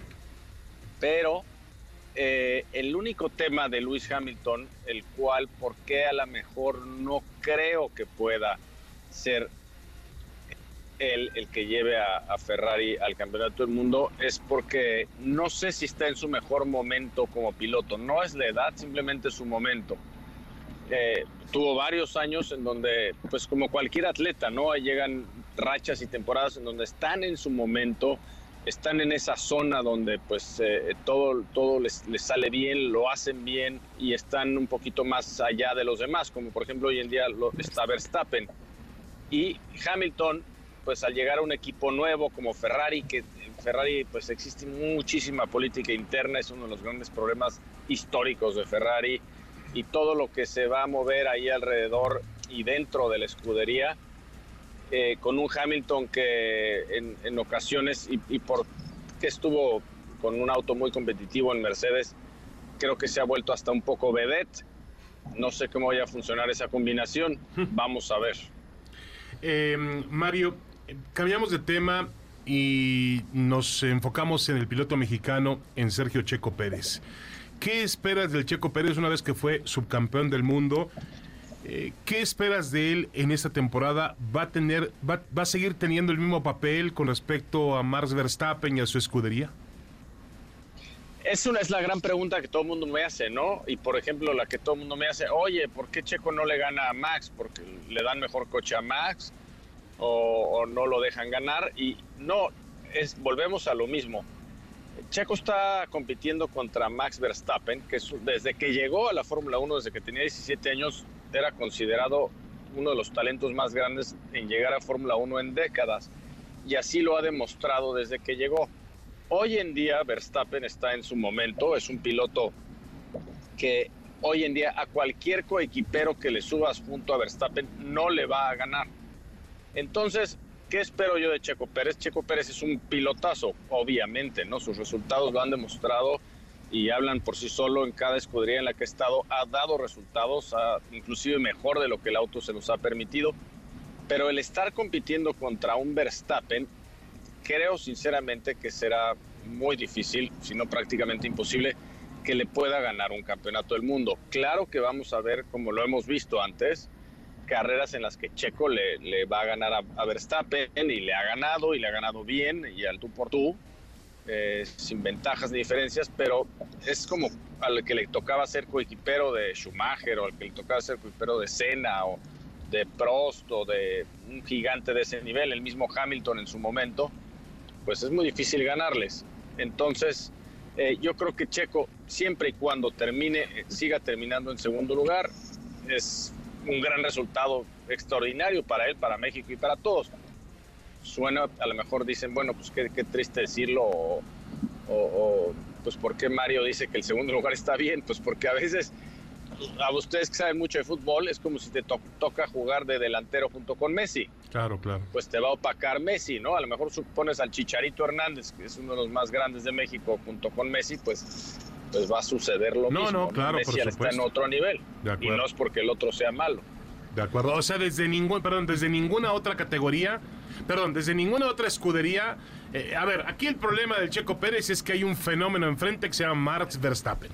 Pero eh, el único tema de Luis Hamilton, el cual, por qué a lo mejor no creo que pueda ser él el que lleve a, Ferrari al campeonato del mundo, es porque no sé si está en su mejor momento como piloto. No es la edad, simplemente su momento. Eh, tuvo varios años en donde, pues como cualquier atleta, ¿no? Llegan rachas y temporadas en donde están en su momento están en esa zona donde pues eh, todo, todo les, sale bien, lo hacen bien y están un poquito más allá de los demás, como por ejemplo hoy en día lo, está Verstappen. Y Hamilton, pues al llegar a un equipo nuevo como Ferrari, que en Ferrari pues existe muchísima política interna, es uno de los grandes problemas históricos de Ferrari y todo lo que se va a mover ahí alrededor y dentro de la escudería, eh, con un Hamilton que en, ocasiones y, y por que estuvo con un auto muy competitivo en Mercedes, creo que se ha vuelto hasta un poco vedette. No sé cómo vaya a funcionar esa combinación. Vamos a ver.
Em, Mario, cambiamos de tema y nos enfocamos en el piloto mexicano, en Sergio Checo Pérez. ¿Qué esperas del Checo Pérez una vez que fue subcampeón del mundo? Eh, ¿Qué esperas de él en esta temporada? ¿Va a, tener, va, a seguir teniendo el mismo papel con respecto a Max Verstappen y a su escudería?
Es, es la gran pregunta que todo el mundo me hace, ¿no? Y por ejemplo, la que todo el mundo me hace, oye, ¿por qué Checo no le gana a Max? ¿Porque le dan mejor coche a Max? ¿O, no lo dejan ganar? Y no, volvemos a lo mismo. Checo está compitiendo contra Max Verstappen, que desde que llegó a la Fórmula 1, desde que tenía 17 años, era considerado uno de los talentos más grandes en llegar a Fórmula 1 en décadas y así lo ha demostrado desde que llegó. Hoy en día Verstappen está en su momento, es un piloto que hoy en día a cualquier coequipero que le subas junto a Verstappen no le va a ganar. Entonces, ¿qué espero yo de Checo Pérez? Checo Pérez es un pilotazo, obviamente, ¿no? Sus resultados lo han demostrado y hablan por sí solo en cada escudería en la que ha estado, ha dado resultados, inclusive mejor de lo que el auto se nos ha permitido. Pero el estar compitiendo contra un Verstappen, creo sinceramente que será muy difícil, si no prácticamente imposible, que le pueda ganar un campeonato del mundo. Claro que vamos a ver, como lo hemos visto antes, carreras en las que Checo le, va a ganar a, Verstappen y le ha ganado y le ha ganado bien y al tú por tú, eh, sin ventajas ni diferencias, pero es como al que le tocaba ser coequipero de Schumacher o al que le tocaba ser coequipero de Senna o de Prost o de un gigante de ese nivel, el mismo Hamilton en su momento, pues es muy difícil ganarles. Entonces, eh, yo creo que Checo, siempre y cuando termine, eh, siga terminando en segundo lugar, es un gran resultado extraordinario para él, para México y para todos suena, a lo mejor dicen, bueno, pues qué, triste decirlo, o, pues por qué Mario dice que el segundo lugar está bien, pues porque a veces a ustedes que saben mucho de fútbol es como si te toca jugar de delantero junto con Messi.
Claro, claro.
Pues te va a opacar Messi, ¿no? A lo mejor supones al Chicharito Hernández, que es uno de los más grandes de México, junto con Messi, pues pues va a suceder lo mismo.
No, no, claro,
Messi
por
está en otro nivel. Y no es porque el otro sea malo.
De acuerdo. O sea, desde ningún, perdón, desde ninguna otra categoría perdón, desde ninguna otra escudería. Eh, a ver, aquí el problema del Checo Pérez es que hay un fenómeno enfrente que se llama Max Verstappen.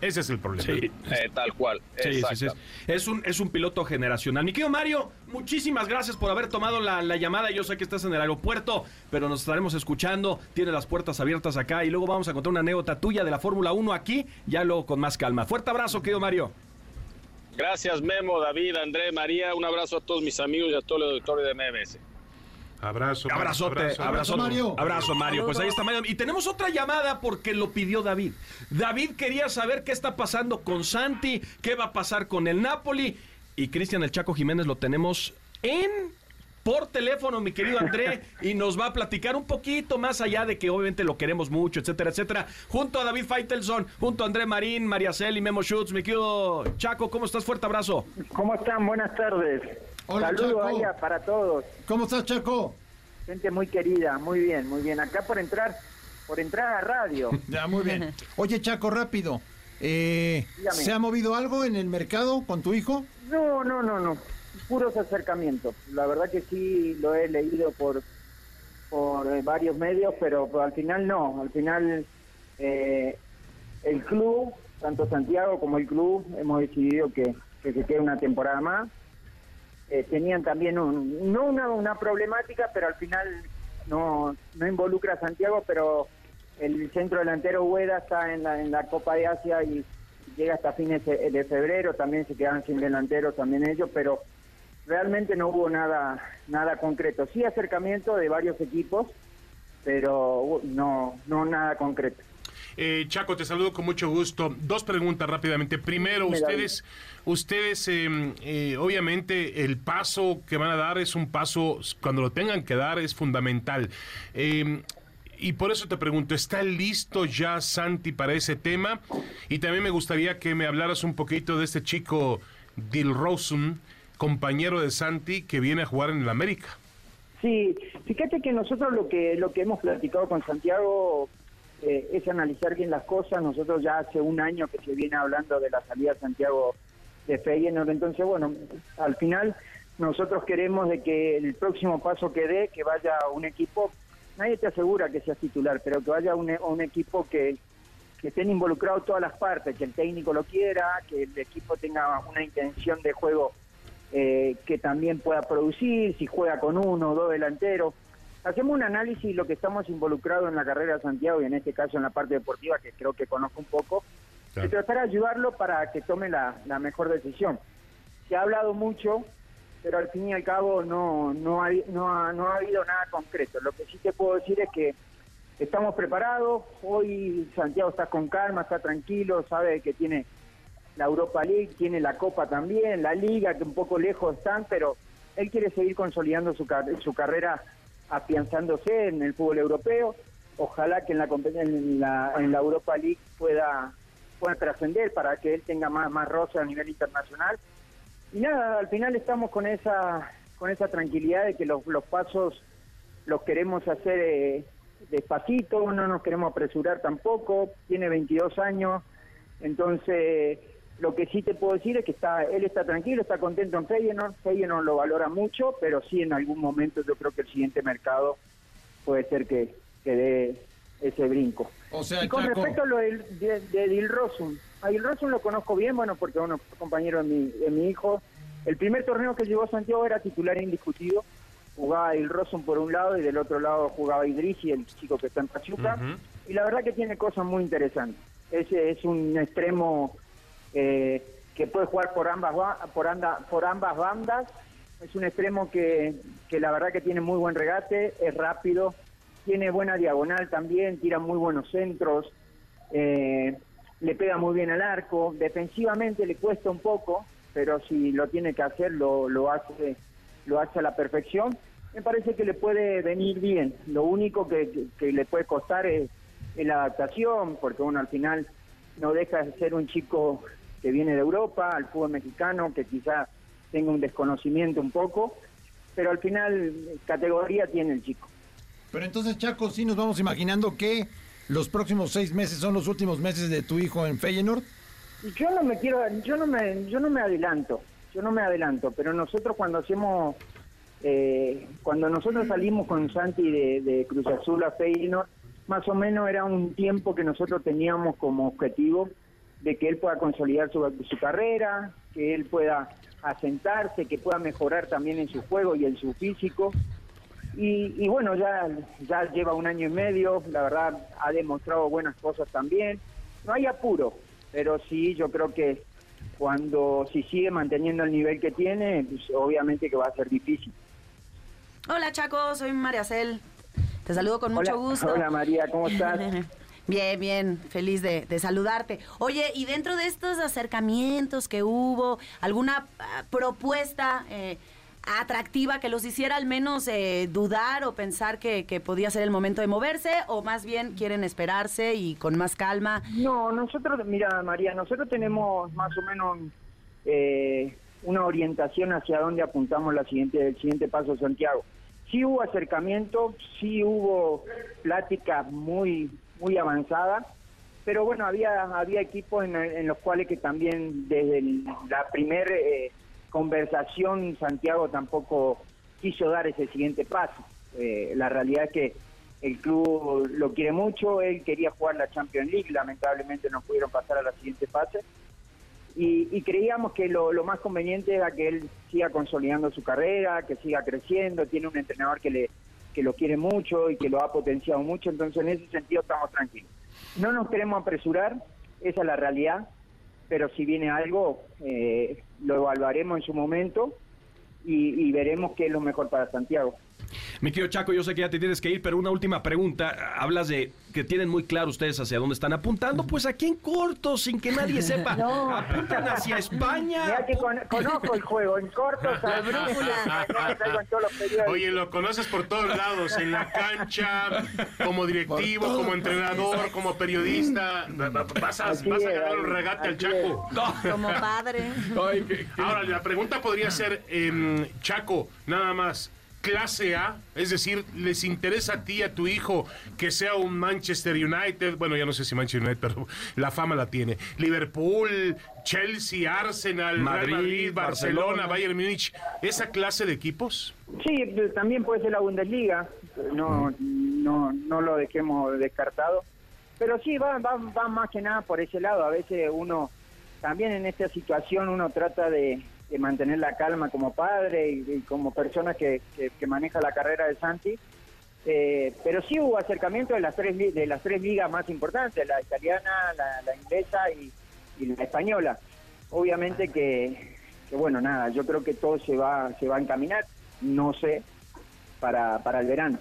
Ese es el problema.
Sí, eh, tal cual.
Sí, sí, es, un, es un piloto generacional. Mi querido Mario, muchísimas gracias por haber tomado la, llamada. Yo sé que estás en el aeropuerto, pero nos estaremos escuchando. Tiene las puertas abiertas acá y luego vamos a contar una anécdota tuya de la Fórmula 1 aquí, ya luego con más calma. Fuerte abrazo, querido Mario.
Gracias, Memo, David, André, María. Un abrazo a todos mis amigos y a todo el auditorio de MBS.
Abrazo.
Abrazote, abrazo, Mario. Abrazo, Mario. Pues ahí está Mario. Y tenemos otra llamada porque lo pidió David. David quería saber qué está pasando con Santi, qué va a pasar con el Napoli. Y Cristian El Chaco Jiménez lo tenemos en por teléfono, mi querido André, y nos va a platicar un poquito más allá de que obviamente lo queremos mucho, etcétera, etcétera. Junto a David Feitelson, junto a André Marín, María Cel y Memo Schutz. Mi querido Chaco, ¿cómo estás? Fuerte abrazo.
¿Cómo están? Buenas tardes.
Hola,
Saludos para todos.
¿Cómo estás, Chaco?
Gente muy querida, muy bien, muy bien. Acá por entrar, por entrar a radio.
Ya, muy bien. Oye, Chaco, rápido. Eh, ¿Se ha movido algo en el mercado con tu hijo?
No, no, no, no. Puros acercamientos. La verdad que sí lo he leído por por eh, varios medios, pero, al final no. Al final eh, el club, tanto Santiago como el club, hemos decidido que, que se quede una temporada más eh, tenían también un, no una, una problemática, pero al final no, no involucra a Santiago, pero el centro delantero Hueda está en la, en la Copa de Asia y llega hasta fines de febrero, también se quedan sin delantero también ellos, pero realmente no hubo nada nada concreto. Sí acercamiento de varios equipos, pero no no nada concreto.
Eh, Chaco, te saludo con mucho gusto. Dos preguntas rápidamente. Primero, ustedes, ustedes, em, eh, obviamente, el paso que van a dar es un paso, cuando lo tengan que dar, es fundamental. Em, y por eso te pregunto, ¿está listo ya Santi para ese tema? Y también me gustaría que me hablaras un poquito de este chico Dilrosun, compañero de Santi, que viene a jugar en el América.
Sí, fíjate que nosotros lo que lo que hemos platicado con Santiago es analizar bien las cosas. Nosotros ya hace un año que se viene hablando de la salida de Santiago de Feyenoord, entonces bueno, al final nosotros queremos de que el próximo paso que dé, que vaya un equipo, nadie te asegura que sea titular, pero que vaya un, un equipo que, que estén involucrados todas las partes, que el técnico lo quiera, que el equipo tenga una intención de juego eh, que también pueda producir, si juega con uno o dos delanteros hacemos un análisis lo que estamos involucrados en la carrera de Santiago y en este caso en la parte deportiva, que creo que conozco un poco, y tratar de ayudarlo para que tome la, mejor decisión. Se ha hablado mucho, pero al fin y al cabo no, no, ha, no, ha, no ha habido nada concreto. Lo que sí te puedo decir es que estamos preparados, hoy Santiago está con calma, está tranquilo, sabe que tiene la Europa League, tiene la Copa también, la Liga, que un poco lejos están, pero él quiere seguir consolidando su, su carrera, afianzándose en el fútbol europeo. Ojalá que en la, en en la Europa League pueda, pueda trascender para que él tenga más, más roce a nivel internacional. Y nada, al final estamos con esa, con esa tranquilidad de que los, los pasos los queremos hacer eh, despacito, no nos queremos apresurar tampoco, tiene 22 años, entonces lo que sí te puedo decir es que está, él está tranquilo, está contento en Feyenoord, Feyenoord lo valora mucho, pero sí en algún momento yo creo que el siguiente mercado puede ser que, que dé ese brinco.
O sea,
y con
Chaco-
respecto a lo del- de, de Dilrosun, a Dilrosun lo conozco bien, bueno, porque bueno, compañero de mi, de mi hijo. El primer torneo que llevó a Santiago era titular indiscutido. Jugaba Dilrosun por un lado y del otro lado jugaba Idrisi, el chico que está en Pachuca. Y la verdad que tiene cosas muy interesantes. Ese es un extremo eh, que puede jugar por ambas ba- por, anda, por ambas bandas. Es un extremo que, que la verdad que tiene muy buen regate, es rápido, tiene buena diagonal también, tira muy buenos centros, eh, le pega muy bien al arco, defensivamente le cuesta un poco, pero si lo tiene que hacer lo, lo hace lo hace a la perfección. Me parece que le puede venir bien. Lo único que, le puede costar es la adaptación, porque uno al final no deja de ser un chico que viene de Europa, al fútbol mexicano, que quizá tenga un desconocimiento un poco, pero al final categoría tiene el chico.
Pero entonces, Chaco, sí nos vamos imaginando que los próximos seis meses son los últimos meses de tu hijo en Feyenoord.
Yo no me quiero, yo no me, yo no me adelanto, yo no me adelanto, pero nosotros cuando hacemos, eh, cuando nosotros salimos con Santi de, de Cruz Azul a Feyenoord, más o menos era un tiempo que nosotros teníamos como objetivo de que él pueda consolidar su, su carrera, que él pueda asentarse, que pueda mejorar también en su juego y en su físico. Y, y bueno, ya, ya lleva un año y medio, la verdad ha demostrado buenas cosas también. No hay apuro, pero sí yo creo que cuando si sigue manteniendo el nivel que tiene, pues, obviamente que va a ser difícil.
Hola Chaco, soy María Cel. Te saludo con mucho gusto.
hola María, ¿cómo estás?
Bien, bien, feliz de, de saludarte. Oye, y dentro de estos acercamientos que hubo, ¿alguna ah, propuesta eh, atractiva que los hiciera al menos eh, dudar o pensar que, que podía ser el momento de moverse? ¿O más bien quieren esperarse y con más calma?
No, nosotros, mira María, nosotros tenemos más o menos eh, una orientación hacia dónde apuntamos la siguiente, el siguiente paso Santiago. Sí hubo acercamiento, sí hubo pláticas muy, muy avanzadas, pero bueno, había, había equipos en, en los cuales que también desde el- la primera conversación Santiago tampoco quiso dar ese siguiente paso. Eh, la realidad es que el club lo quiere mucho, él quería jugar la Champions League, lamentablemente no pudieron pasar a la siguiente fase. Y, y creíamos que lo, lo más conveniente era que él siga consolidando su carrera, que siga creciendo, tiene un entrenador que, le, que lo quiere mucho y que lo ha potenciado mucho, entonces en ese sentido estamos tranquilos. No nos queremos apresurar, esa es la realidad, pero si viene algo, eh, lo evaluaremos en su momento y, y veremos qué es lo mejor para Santiago.
Mi querido Chaco, yo sé que ya te tienes que ir, pero una última pregunta. Hablas de que tienen muy claro ustedes hacia dónde están apuntando. Pues aquí en corto, sin que nadie sepa.
No.
Apuntan hacia España.
Mira que con- conozco el juego, en corto.
Oye, lo conoces por todos lados, en la cancha, como directivo, como entrenador, como periodista. Vas a, vas a ganar un regate al Chaco.
Como padre.
Ay, que- que-
Ahora, la pregunta podría ser, em, Chaco, nada más, clase A, es decir, ¿les interesa a ti, a tu hijo, que sea un Manchester United? Bueno, ya no sé si Manchester United, pero la fama la tiene. Liverpool, Chelsea, Arsenal,
Madrid,
Real Madrid, Barcelona,
Barcelona.
Bayern Múnich, ¿esa clase de equipos?
Sí, pues, también puede ser la Bundesliga, no, no, no lo dejemos descartado. Pero sí, va, va, va más que nada por ese lado. A veces uno, también en esta situación, uno trata de, de mantener la calma como padre y, y como persona que, que- que maneja la carrera de Santi. Eh, pero sí hubo acercamiento de las tres de las tres ligas más importantes, la italiana, la, la inglesa y, y la española. Obviamente que, que, bueno, nada, yo creo que todo se va se va a encaminar, no sé, para, para el verano.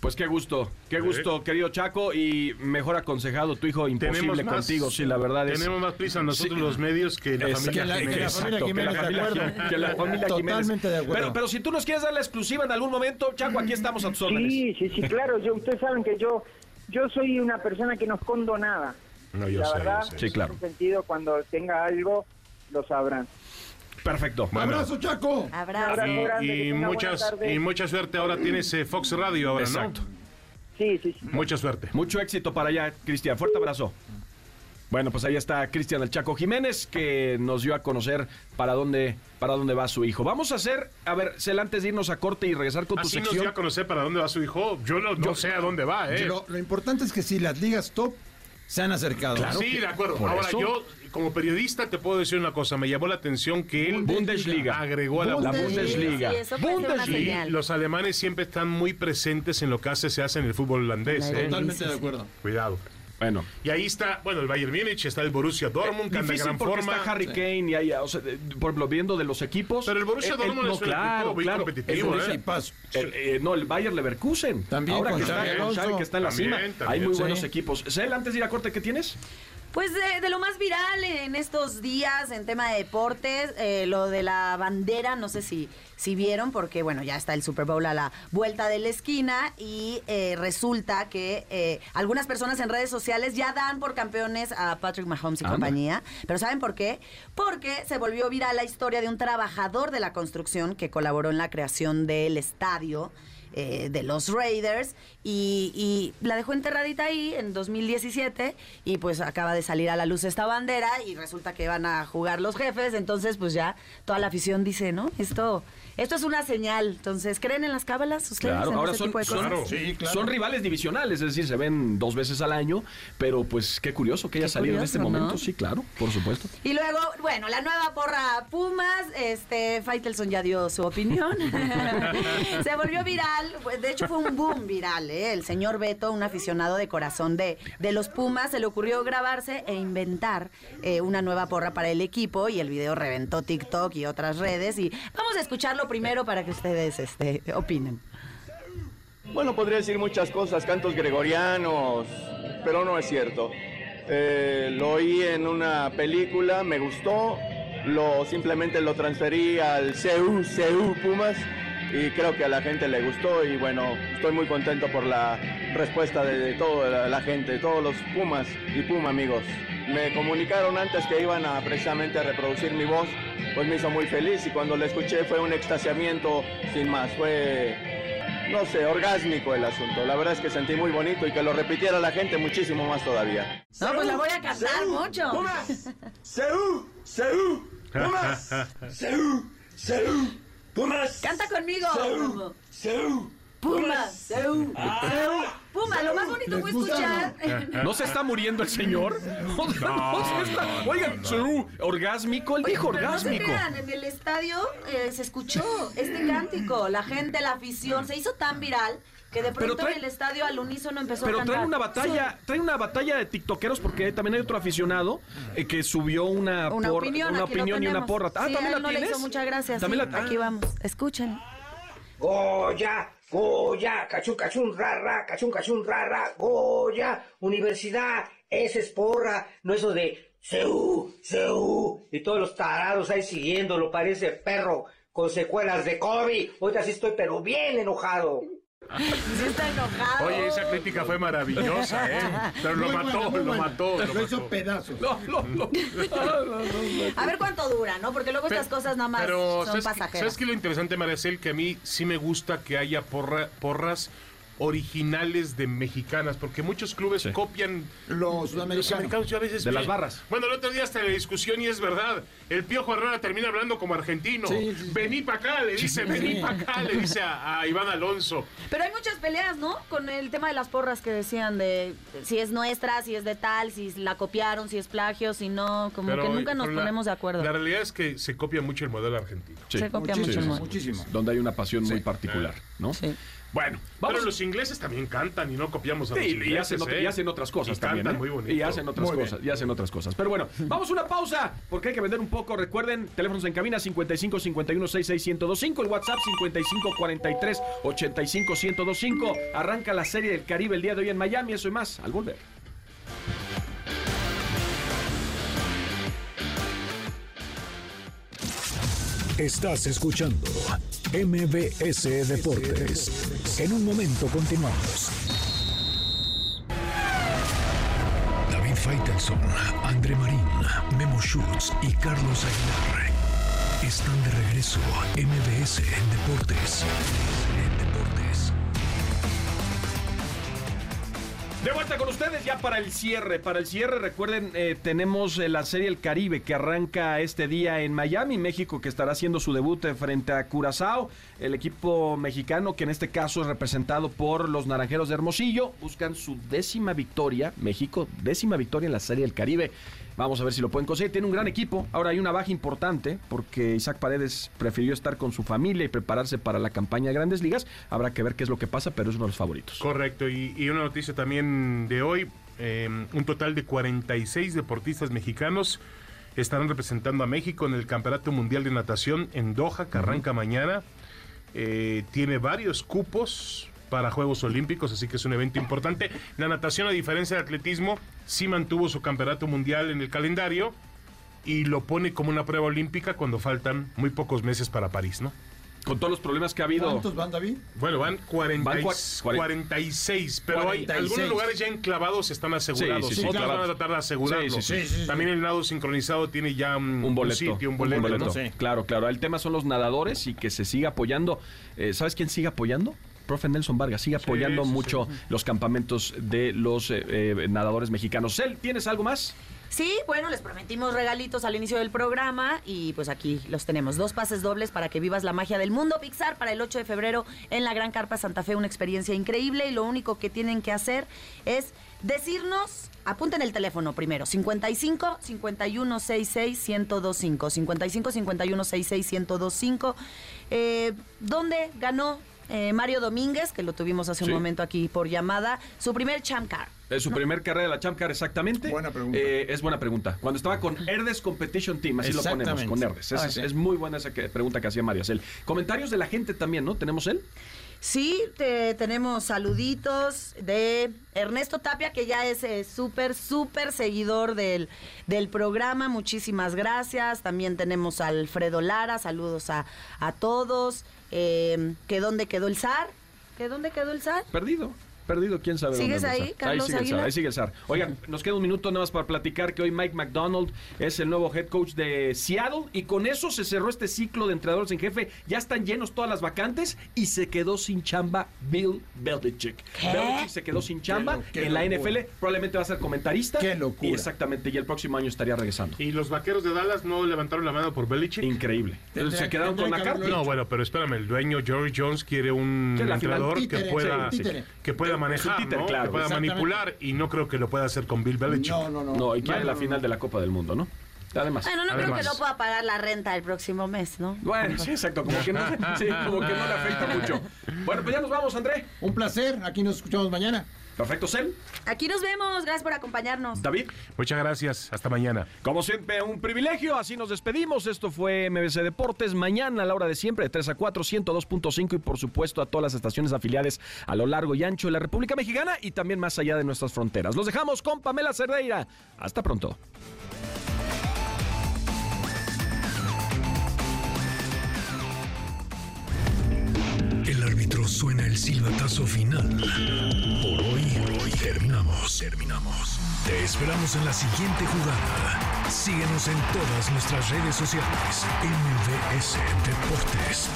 Pues qué gusto, qué gusto, querido Chaco, y mejor aconsejado tu hijo, imposible
más-
contigo, sí, la verdad es.
Tenemos más prisa nosotros
Sí.
los medios que la
Es-
familia
que la- que la
Jiménez.
familia
Exacto, que la familia
acuerdo.
Jiménez, que la familia Jiménez.
Totalmente de acuerdo.
Pero, pero si tú nos quieres dar la exclusiva en algún momento, Chaco, aquí estamos a tus órdenes.
Sí, sí, sí, claro. Yo, ustedes saben que yo yo soy una persona que no escondo nada.
No, yo
la
sé,
verdad,
yo sé.
Sí, claro.
en ese sentido, cuando tenga algo, lo sabrán.
Perfecto.
Bueno.
Abrazo, Chaco.
Abrazo.
Abrazo
Y,
grande,
muchas, y mucha suerte. Ahora tienes eh, Fox Radio ahora,
Exacto.
¿no?
Sí, sí, sí.
Mucha suerte.
Mucho éxito para allá, Cristian. Fuerte abrazo. Bueno, pues ahí está Cristian el Chaco Jiménez que nos dio a conocer para dónde para dónde va su hijo. Vamos a hacer, a ver, Cel, antes de irnos a corte y regresar con tu
Así nos
sección.
dio a conocer para dónde va su hijo. Yo no, no sé a dónde va, ¿eh?
Lo, lo importante es que si las ligas top se han acercado.
sí, de acuerdo. Ahora,
eso-
yo, como periodista, te puedo decir una cosa. Me llamó la atención que él
Bundesliga.
agregó a la
La
Bundesliga.
Bundesliga.
Sí,
los alemanes siempre están muy presentes en lo que hace, se hace en el fútbol holandés.
Claro.
¿eh?
Totalmente de acuerdo.
Cuidado.
Bueno,
Y ahí está, bueno, el Bayern Múnich, está el Borussia Dortmund, que anda gran
porque
forma.
está Harry Kane y hay, o sea, de- por ejemplo, viendo de los equipos.
Pero el Borussia Dortmund
no,
es un
claro,
equipo muy
claro,
competitivo,
el
¿eh?
Borussia-
Y paso.
el- eh, no, el Bayer Leverkusen.
También
Ahora
con
que está,
Xavi
con
Alonso.
Xavi, que está en la
También,
cima.
también.
Hay muy
Sí.
buenos equipos. Cel, antes de ir a corte, ¿qué tienes?
Pues de, de lo más viral en estos días en tema de deportes, eh, lo de la bandera, no sé si, si vieron, porque bueno, ya está el Super Bowl a la vuelta de la esquina y eh, resulta que eh, algunas personas en redes sociales ya dan por campeones a Patrick Mahomes y
Anda.
compañía. Pero ¿saben por qué? Porque se volvió viral la historia de un trabajador de la construcción que colaboró en la creación del estadio eh, de los Raiders y, y la dejó enterradita ahí en 2017 y pues acaba de salir a la luz esta bandera y resulta que van a jugar los jefes, entonces pues ya toda la afición dice, ¿no? Esto, esto es una señal, entonces ¿creen en las cábalas ustedes?
Claro,
en
ahora
ese
son,
tipo de cosas?
son-
Sí, claro.
son rivales divisionales, es decir, se ven dos veces al año, pero pues qué curioso que haya
Qué
salido en este momento.
¿no?
Sí, claro, por supuesto.
Y luego, bueno, la nueva porra Pumas, este, Faitelson ya dio su opinión. Se volvió viral, de hecho fue un boom viral, ¿eh? El señor Beto, un aficionado de corazón de, de los Pumas, se le ocurrió grabarse e inventar eh, una nueva porra para el equipo y el video reventó TikTok y otras redes. Y vamos a escucharlo primero para que ustedes este, opinen.
Bueno, podría decir muchas cosas, cantos gregorianos, pero no es cierto. Eh, lo oí en una película, me gustó, lo simplemente lo transferí al CEU, CEU Pumas y creo que a la gente le gustó y bueno, estoy muy contento por la respuesta de, toda la, gente, todos los Pumas y Puma amigos. Me comunicaron antes que iban a precisamente a reproducir mi voz, pues me hizo muy feliz y cuando la escuché fue un extasiamiento sin más, fue no sé, orgásmico el asunto. La verdad es que sentí muy bonito y que lo repitiera la gente muchísimo más todavía.
No, pues la voy a cantar mucho.
¡Seú! ¡Seú! ¡Pumas! ¡Seú! ¡Seú! ¡Pumas!
Canta conmigo.
¡Seú!
Pumas, Seú. Puma, lo más bonito fue escuchar.
¿No se está muriendo el señor? O sea, no se está- Oigan, su orgásmico, él
Oye,
dijo
pero no se
orgásmico.
crean, en el estadio eh, se escuchó este cántico. La gente, la afición, se hizo tan viral que de
Pero
pronto
trae-
en el estadio al unísono empezó a
Pero trae una batalla, trae una batalla de tiktokeros porque también hay otro aficionado eh, que subió una,
Una
por-
opinión,
una opinión y una porra. Ah,
Sí,
también la
no le
tienes.
hizo muchas gracias.
También
sí.
la- ah.
Aquí vamos, escuchen.
Goya, Goya, cachún, cachún, rara, cachún, cachún, rara, Goya, universidad, ese es porra, no eso de Seú, Seú, y todos los tarados ahí siguiéndolo, parece perro con secuelas de COVID. Ahorita sí estoy pero bien enojado.
Sí está enojado.
Oye, esa crítica fue maravillosa, ¿eh? Pero lo mató, lo mató, lo
Lo hizo
mató.
pedazos.
No, no, no.
A ver cuánto dura, ¿no? Porque luego estas cosas nada más
Pero,
son
¿sabes,
pasajeras.
¿sabes qué lo interesante, Maricel? Que a mí sí me gusta que haya porra- porras originales de mexicanas, porque muchos clubes copian
Los
los
americanos.
americanos. Yo a veces
De las barras.
Bueno, el otro día hasta la discusión y es verdad. El Piojo Herrera termina hablando como argentino.
Sí, sí, sí.
Vení para acá, le dice, vení para acá, le dice a, a Iván Alonso.
Pero hay muchas peleas, ¿no? Con el tema de las porras que decían de si es nuestra, si es de tal, si la copiaron, si es plagio, si no, como
Pero,
que nunca nos
la-
ponemos de acuerdo.
La realidad es que se copia mucho el modelo argentino.
Sí.
Se copia
Muchísimo,
mucho el modelo.
muchísimo.
Donde hay una pasión muy particular, ¿no?
Sí.
Bueno, vamos.
Pero los ingleses también cantan y no copiamos a los ingleses.
y hacen, ot-
¿eh?
y hacen otras cosas
Y
también.
cantan
¿eh?
muy bonito.
Y hacen otras
Muy bien.
cosas, y hacen otras cosas. Pero bueno, vamos a una pausa, porque hay que vender un poco. Recuerden, teléfonos en cabina 55 51 66 1025, el WhatsApp 55 43 85 1025. Arranca la serie del Caribe el día de hoy en Miami, eso y más, al volver.
Estás escuchando MBS Deportes. En un momento continuamos. David Faitelson, André Marín, Memo Schutz y Carlos Aguilar están de regreso. MBS Deportes. Deportes.
De vuelta con ustedes ya para el cierre. Para el cierre, recuerden, eh, tenemos eh, la Serie El Caribe que arranca este día en Miami, México, que estará haciendo su debut eh, frente a Curazao. El equipo mexicano, que en este caso es representado por los Naranjeros de Hermosillo, buscan su décima victoria. México, décima victoria en la Serie El Caribe. Vamos a ver si lo pueden conseguir. Tiene un gran equipo. Ahora hay una baja importante porque Isaac Paredes prefirió estar con su familia y prepararse para la campaña de Grandes Ligas. Habrá que ver qué es lo que pasa, pero es uno de los favoritos.
Correcto, y, y una noticia también de hoy, eh, un total de 46 deportistas mexicanos estarán representando a México en el Campeonato Mundial de Natación en Doha, que arranca mañana. Eh, tiene varios cupos para Juegos Olímpicos, así que es un evento importante. La natación, a diferencia del atletismo, sí mantuvo su campeonato mundial en el calendario y lo pone como una prueba olímpica cuando faltan muy pocos meses para París, ¿no?
Con todos los problemas que ha habido.
¿Cuántos van, David?
Bueno, van, 40
Van
y-
cua- cuaren-
46, pero hay
46.
algunos lugares ya enclavados están asegurados.
Sí, sí, sí,
Otros
claro.
van a tratar de asegurarlo.
Sí, sí, sí.
También el nado sincronizado tiene ya un,
un boleto.
sitio, un boleto. ¿no?
Claro, claro. El tema son los nadadores y que se siga apoyando. Eh, ¿Sabes quién sigue apoyando? Profe Nelson Vargas sigue apoyando
sí, sí.
mucho los campamentos de los eh, eh, nadadores mexicanos. Cel, ¿tienes algo más?
Sí, bueno, les prometimos regalitos al inicio del programa y pues aquí los tenemos. Dos pases dobles para que vivas la magia del mundo Pixar para el 8 de febrero en la Gran Carpa Santa Fe. Una experiencia increíble y lo único que tienen que hacer es decirnos, apunten el teléfono primero, 55 51 66 1025. 55 51 66 1025. Eh, ¿Dónde ganó eh, Mario Domínguez, que lo tuvimos hace
Sí.
un momento aquí por llamada, su primer Champ Car?
Es su primer carrera de la Champ Car, exactamente.
Buena pregunta.
Eh, es buena pregunta. Cuando estaba con Herdes Competition Team, así lo ponemos, con Herdes. Es,
Ah,
es-
sí.
es muy buena esa que- pregunta que hacía Mario. Comentarios de la gente también, ¿no? ¿Tenemos él?
Sí, te- tenemos saluditos de Ernesto Tapia, que ya es eh, súper, súper seguidor del, del programa. Muchísimas gracias. También tenemos a Alfredo Lara, saludos a, a todos. Eh, ¿Que dónde quedó el zar? ¿Que dónde quedó el zar?
Perdido. Perdido, quién sabe.
¿Sigues
dónde
ahí. Carlos
ahí sigue el zar, ahí sigue el zar. Oigan, nos queda un minuto nada más para platicar que hoy Mike McDonald es el nuevo head coach de Seattle y con eso se cerró este ciclo de entrenadores en jefe. Ya están llenos todas las vacantes y se quedó sin chamba Bill Belichick. Belichick se quedó sin chamba
lo- qué
en la. NFL. Probablemente va a ser comentarista.
Qué locura.
Y exactamente, y el próximo año estaría regresando.
Y los vaqueros de Dallas no levantaron la mano por Belichick.
Increíble. Se quedaron con McCarthy.
haberlo
No, bueno, pero espérame, el dueño George Jones quiere un
la
entrenador que pueda que pueda manejar,
títere,
¿no?
claro,
que pueda manipular y no creo que lo pueda hacer con Bill Belichick.
No, no, no.
No, y quiere la final de la Copa del Mundo, ¿no? Además.
Bueno, no creo que no pueda pagar la renta el próximo mes, ¿no?
Bueno, sí, exacto, como que no, sí, como que no le afecta mucho. Bueno, pues ya nos vamos, André.
Un placer. Aquí nos escuchamos mañana.
Perfecto, Cel.
Aquí nos vemos. Gracias por acompañarnos.
David.
Muchas gracias, hasta mañana.
Como siempre, un privilegio. Así nos despedimos. Esto fue MBC Deportes. Mañana a la hora de siempre, de 3 a 4, 102.5 y por supuesto a todas las estaciones afiliadas a lo largo y ancho de la República Mexicana y también más allá de nuestras fronteras. Los dejamos con Pamela Cerdeira. Hasta pronto.
El árbitro suena el silbatazo final. Por hoy, hoy terminamos, terminamos. Te esperamos en la siguiente jugada. Síguenos en todas nuestras redes sociales. MVS Deportes.